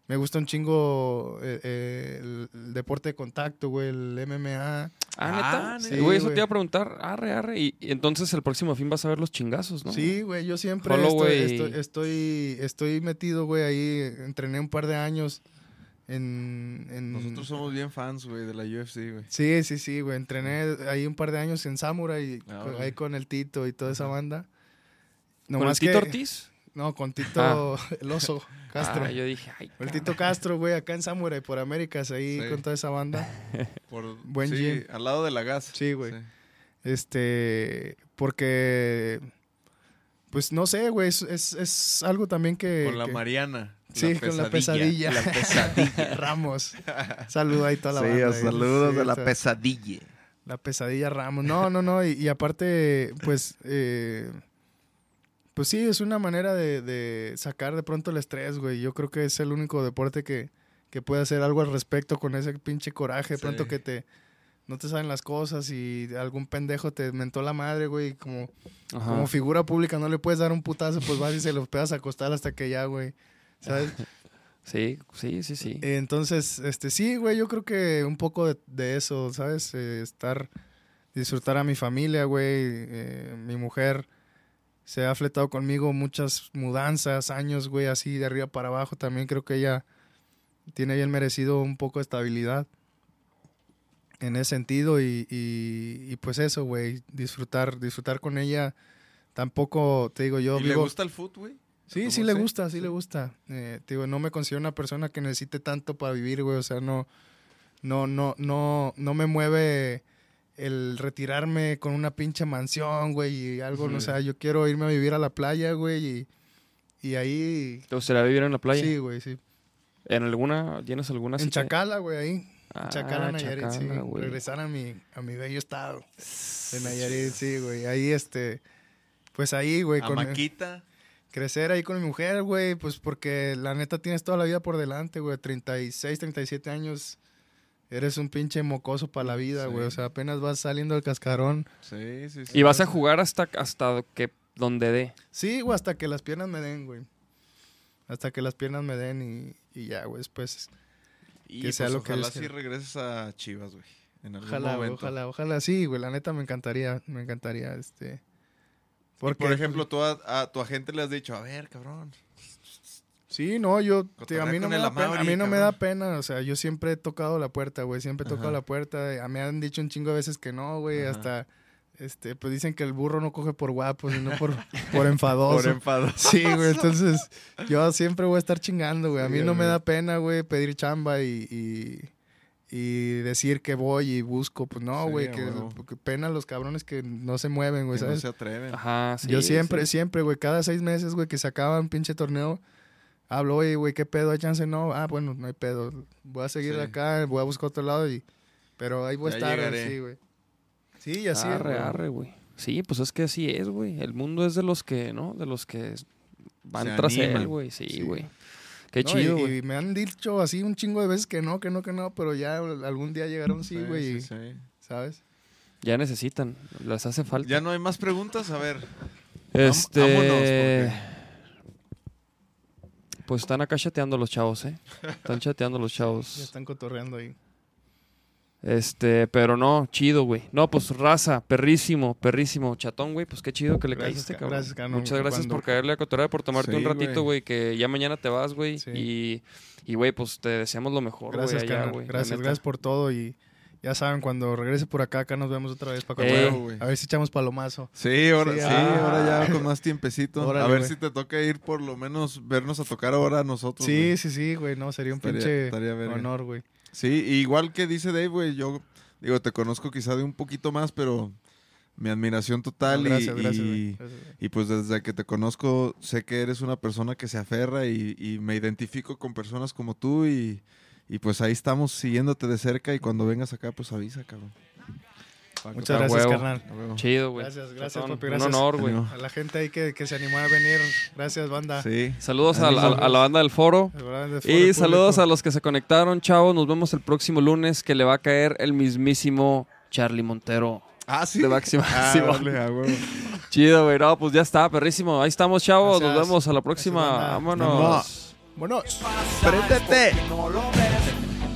me gusta un chingo eh, eh, el, el deporte de contacto, güey, el MMA. Ah, Ah, neta. sí, güey, eso te iba a preguntar. Arre, arre. Y, y entonces el próximo fin vas a ver los chingazos, ¿no? Sí, güey, yo siempre estoy, estoy, estoy, estoy metido, güey, ahí, entrené un par de años en... en Nosotros somos bien fans, güey, de la UFC, güey. Sí, sí, sí, güey. Entrené ahí un par de años en Samurai, Ah, ahí con el Tito y toda esa banda. ¿Con el Tito que- Ortiz? No, con Tito <laughs> el oso Castro. Ah, yo dije, ay, el Tito Castro, güey, acá en Samurai por Américas, ahí Sí. con toda esa banda. <laughs> Por, Buen sí, gym. al lado de la gas. Sí, güey. Este, porque, pues no sé, güey, es, es, es algo también que... Con la que- Mariana. Sí, con la pesadilla. La pesadilla. <laughs> Ramos. Saludo ahí toda la Sí, banda. saludos Sí, de la pesadilla. La pesadilla Ramos. No, no, no. Y, y aparte, pues, eh, pues sí, es una manera de, de sacar de pronto el estrés, güey. Yo creo que es el único deporte que, que puede hacer algo al respecto con ese pinche coraje. De pronto Sí. que te no te saben las cosas y algún pendejo te mentó la madre, güey. Como, Ajá. como figura pública no le puedes dar un putazo, pues vas y se lo pegas a acostar hasta que ya, güey. ¿Sabes? <laughs> Sí, sí, sí, sí. Entonces, este, sí, güey, yo creo que un poco de, de eso, ¿sabes? Eh, estar, disfrutar a mi familia, güey, eh, mi mujer se ha fletado conmigo muchas mudanzas, años, güey, así de arriba para abajo. También creo que ella tiene bien merecido un poco de estabilidad en ese sentido y, y- y pues eso, güey, disfrutar, disfrutar con ella. Tampoco, te digo, yo ¿Y le gusta el fútbol, güey? Sí, ¿Cómo sí le gusta, sí, le gusta. Eh, te digo, no me considero una persona que necesite tanto para vivir, güey. O sea, no, no, no, no, no me mueve el retirarme con una pinche mansión, güey, y algo, no, o Ujú. sea, yo quiero irme a vivir a la playa, güey, y, y ahí... ¿Te gustaría vivir en la playa? Sí, güey, sí. ¿En alguna? ¿Tienes alguna? En Chacala, güey, ahí. Ah, En Chacala, Nayarit, sí. Chacala, güey. Regresar a mi, a mi bello estado de Nayarit, sí, güey. Ahí, este, pues ahí, güey. A con- Maquita. crecer ahí con mi mujer, güey, pues porque la neta tienes toda la vida por delante, güey. 36, 37 años. Eres un pinche mocoso para la vida, güey. O sea, apenas vas saliendo del cascarón. Sí, sí, sí. Y vas a jugar hasta, hasta que donde dé. Sí, güey, hasta que las piernas me den, güey. Hasta que las piernas me den y, y ya, güey, después Y que sea pues lo que ojalá sí regreses a Chivas, güey. En algún Ojalá, momento. ojalá, ojalá. Sí, güey, la neta me encantaría, me encantaría, este... Y, Porque, por ejemplo, tú a, a tu agente le has dicho, a ver, cabrón. Sí, no, yo, te- a mí no, me da pena, a mí no me da pena, o sea, yo siempre he tocado la puerta, güey, siempre he tocado Ajá. la puerta, a mí han dicho un chingo de veces que no, güey, Ajá. hasta, este, pues dicen que el burro no coge por guapo, sino por, por enfadoso. <laughs> Por enfadoso. Sí, güey, entonces yo siempre voy a estar chingando, güey, a mí Sí, no me da pena, güey, pedir chamba y, y, y decir que voy y busco, pues no, Sí, güey, a que, pena los cabrones que no se mueven, güey, Que no ¿sabes? se atreven. Ajá, sí. Yo siempre, sí. siempre, güey, cada seis meses, güey, que se acaba un pinche torneo, hablo, oye, güey, ¿qué pedo? ¿Hay chance? No, ah, bueno, no hay pedo. Voy a seguir Sí. acá, voy a buscar otro lado y... Pero ahí voy a estar, llegaré. sí, güey. Sí, y así es, Arre, güey. arre, güey. Sí, pues es que así es, güey. El mundo es de los que, ¿no? De los que van Se tras animan. él, güey. Sí, Sí. güey. Qué No, chido, y- güey. Y, me han dicho así un chingo de veces que no, que no, que no, pero ya algún día llegaron sí, güey, y- sí, sí. ¿sabes? Ya necesitan, les hace falta. Ya no hay más preguntas, a ver. Este. vámonos, porque- Pues están acá chateando los chavos, ¿eh? Están <laughs> chateando los Ya chavos. están cotorreando ahí. Este, pero no, chido, güey. No, pues raza, perrísimo, perrísimo. Chatón, güey, pues qué chido que le Gracias, caíste, ca- cabrón. gracias, Cano, Muchas gracias cuando- por caerle a cotorrear, por tomarte Sí, un ratito, güey. güey, que ya mañana te vas, güey. Sí. Y, y, güey, pues te deseamos lo mejor, güey, Gracias, allá, Gracias, gracias por todo y ya saben, cuando regrese por acá, acá nos vemos otra vez para Eh. güey. A ver si echamos palomazo. Sí, ahora, Sí, sí, ah. ahora ya con más tiempecito. Órale, a ver güey. si te toca ir por lo menos vernos a tocar ahora a nosotros. Sí, güey. sí, sí, güey, no, sería un Estaría- pinche estaría honor, güey. Sí, igual que dice Dave, güey, yo digo, te conozco quizá de un poquito más, pero mi admiración total No, gracias, y, gracias, y, Gracias, y pues desde que te conozco sé que eres una persona que se aferra y, y me identifico con personas como tú y, y pues ahí estamos siguiéndote de cerca y cuando vengas acá pues avisa, cabrón. Muchas A gracias, huevo. carnal. A huevo. Chido, güey. Gracias, gracias, Chatón, papi, Un gracias. honor, güey. A la gente ahí que, que se animó a venir. Gracias, banda. Sí. Saludos a, la- Ánimo. a la banda del foro. De verdad, de foro Y público. saludos a los que se conectaron, chavos. Nos vemos el próximo lunes que le va a caer el mismísimo Charlie Montero. Ah, sí. De máxima. Ah, <laughs> a huevo. Chido, güey. No, pues ya está, perrísimo. Ahí estamos, chavos. Nos Gracias. vemos a la próxima. Gracias. Vámonos. Vámonos. ¡Préndete! no lo ves.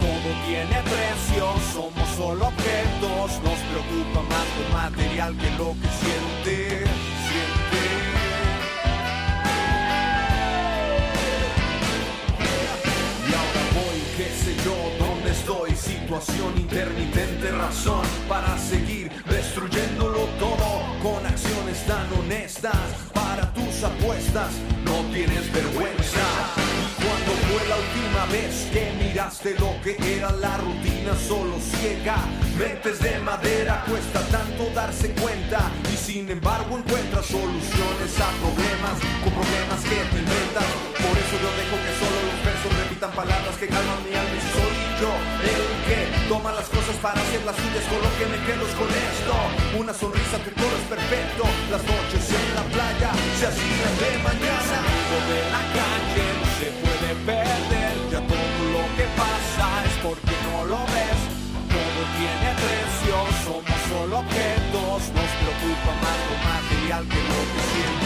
Todo tiene precio, somos solo objetos. Nos preocupa más lo material que lo que siente. siente. Y ahora voy, qué sé yo, dónde estoy. Situación intermitente, razón para seguir destruyéndolo todo acciones tan honestas para tus apuestas. No tienes vergüenza. Cuando fue la última vez que miraste lo que era la rutina solo ciega? Mentes de madera, cuesta tanto darse cuenta y sin embargo encuentras soluciones a problemas con problemas que te inventas. Por eso yo dejo que solo los versos repitan palabras que calman mi alma y soy yo el que Toma las cosas para hacer las suyas, con lo que me quedo con esto. Una sonrisa, tu todo es perfecto. Las noches en la playa se hacían de mañana. El de la calle no se puede perder. Ya todo lo que pasa es porque no lo ves. Todo tiene precio, somos solo objetos. Nos preocupa más lo material que lo que siente.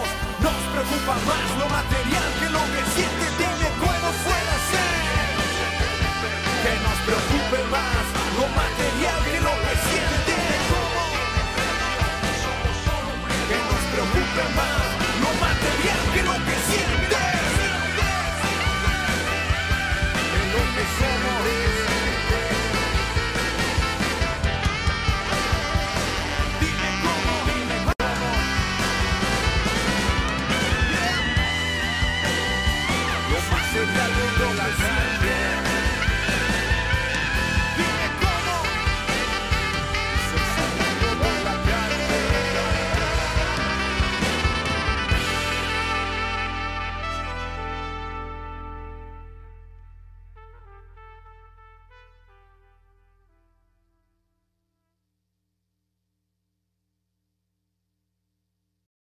preocupa más lo material que lo que siente. Dime cómo puede ser. Que nos preocupe más lo material que lo que siente. Dime cómo. Que nos preocupe más.